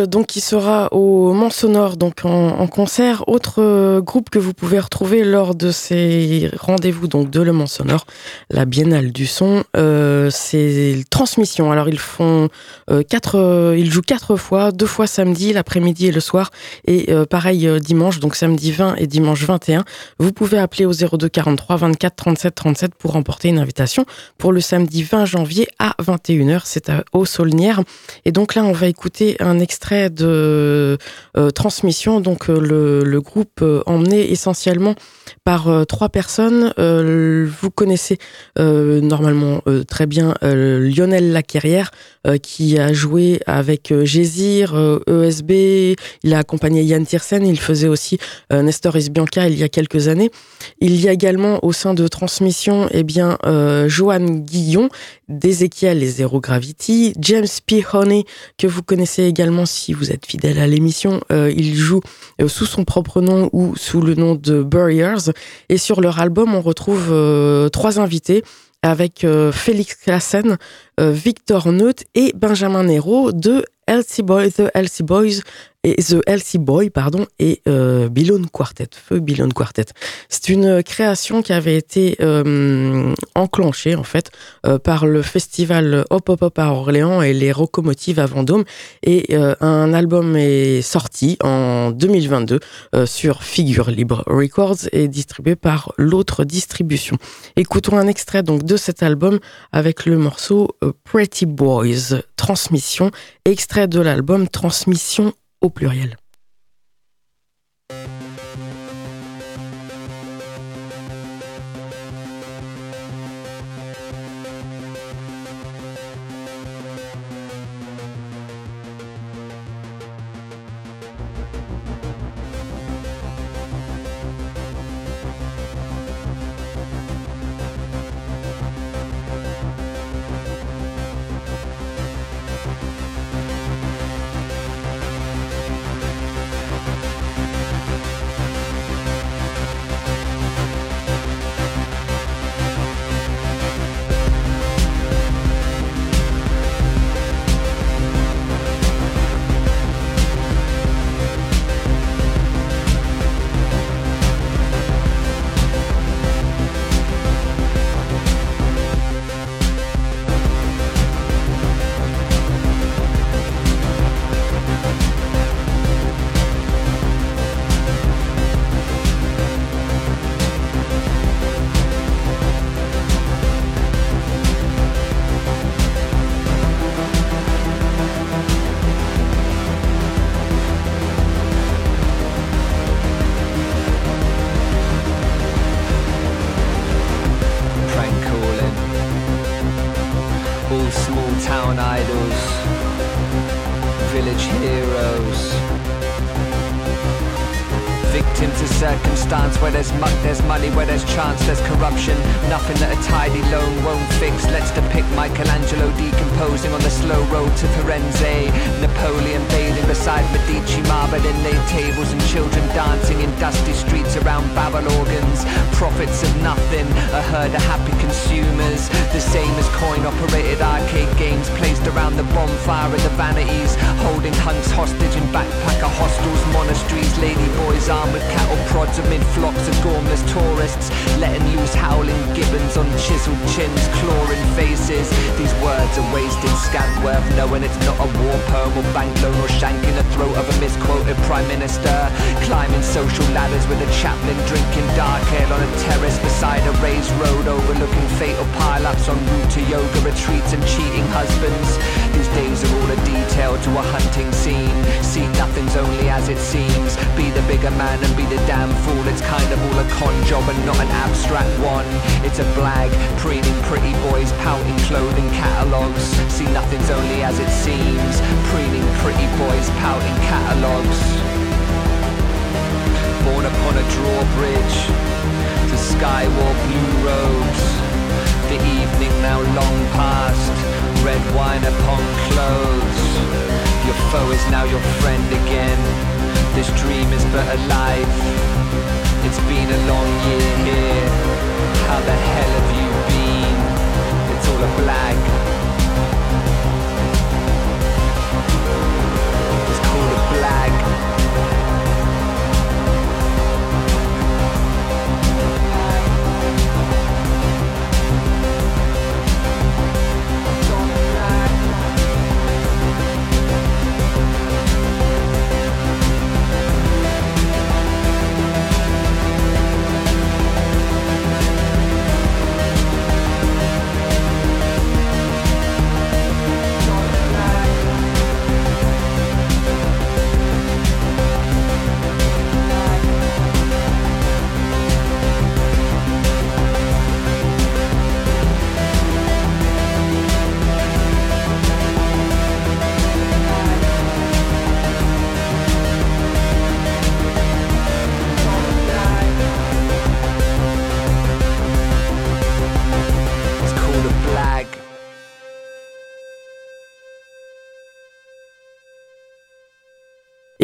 Donc qui sera au Mont Sonore, donc en, concert. Autre euh, groupe que vous pouvez retrouver lors de ces rendez-vous donc de Le Mont Sonore, la Biennale du Son, euh, c'est Transmission. Alors ils font euh, quatre, ils jouent quatre fois, deux fois samedi, l'après-midi et le soir, et pareil dimanche, donc samedi 20 et dimanche 21. Vous pouvez appeler au 02 43 24 37 37 pour remporter une invitation pour le samedi 20 janvier à 21h. C'est à Haut-Saulnières. Et donc là, on va écouter un extrait de euh, transmission. Donc euh, le, le, groupe euh, emmené essentiellement par trois personnes. vous connaissez normalement très bien Lionel Laquerrière qui a joué avec Gésir, ESB. E il a accompagné Yann Tiersen. Il faisait aussi Nestor Isbianca il y a quelques années. Il y a également au sein de Transmission, eh bien, Joanne Guillon d'Ezekiel et Zero Gravity, James P. Honey, que vous connaissez également si vous êtes fidèle à l'émission, euh, il joue euh, sous son propre nom ou sous le nom de Burriers. Et sur leur album, on retrouve euh, trois invités avec Félix Klassen, Victor Neut et Benjamin Nero de Elsie Boy, The Elsie Boys, et The Elsie Boy, pardon, et euh, Quartet, Feu Billon Quartet. C'est une création qui avait été euh, enclenchée en fait euh, par le festival Hop Hop Hop à Orléans et les Rocomotives à Vendôme, et euh, un album est sorti en 2022 sur Figure Libre Records et distribué par l'autre distribution. Écoutons un extrait donc de cet album avec le morceau Pretty Boys Transmission, extrait de l'album Transmission au pluriel. con job and not an abstract one. It's a blag, preening pretty boys, pouting clothing catalogues. See, nothing's only as it seems. Preening pretty boys, pouting catalogues. Born upon a drawbridge, the sky wore blue robes. The evening now long past, red wine upon clothes. Your foe is now your friend again. This dream is but a life it's been a long year here. How the hell have you been? It's all a black.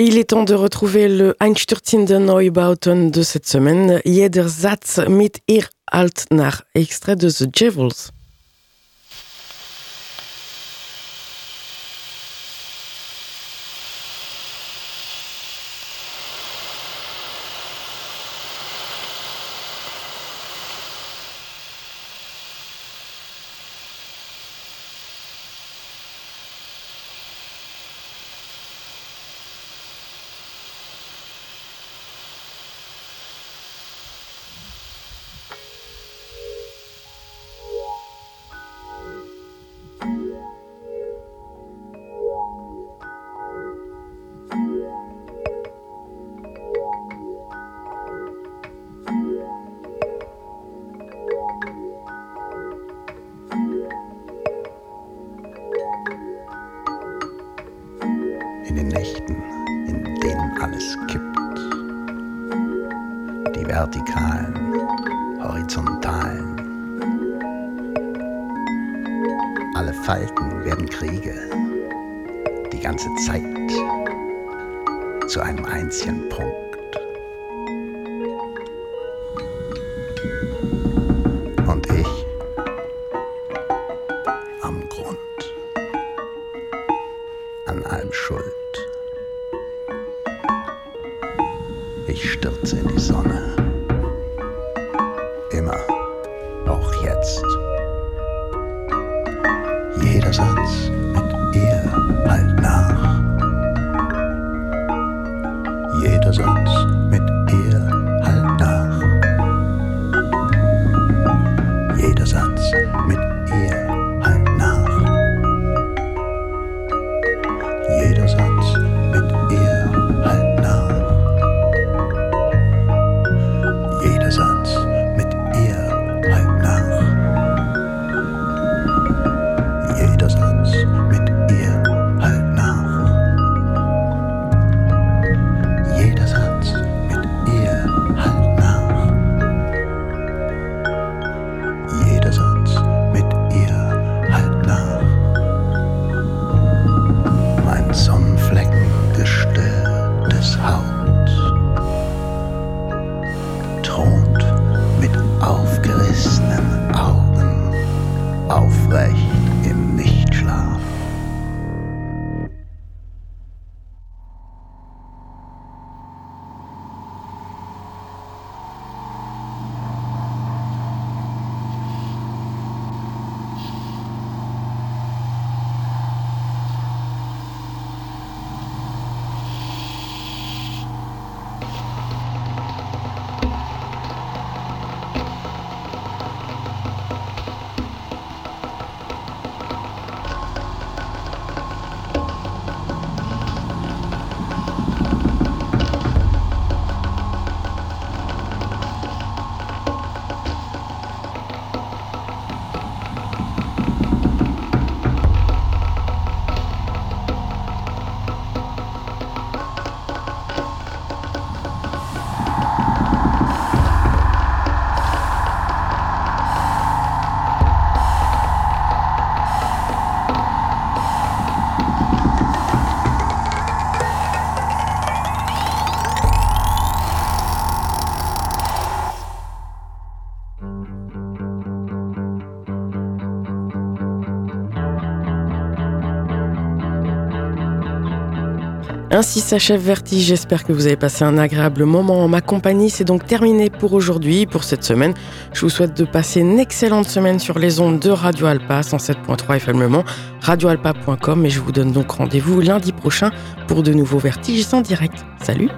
Il est temps de retrouver le Einstürzende Neubauten de cette semaine, Jeder Satz mit ihr alt nach, extrait de The Jewels. Ainsi s'achève Vertige. J'espère que vous avez passé un agréable moment en ma compagnie. C'est donc terminé pour aujourd'hui, pour cette semaine. Je vous souhaite de passer une excellente semaine sur les ondes de Radio Alpa 107.3 FM Le radioalpa.com et je vous donne donc rendez-vous lundi prochain pour de nouveaux Vertiges en direct. Salut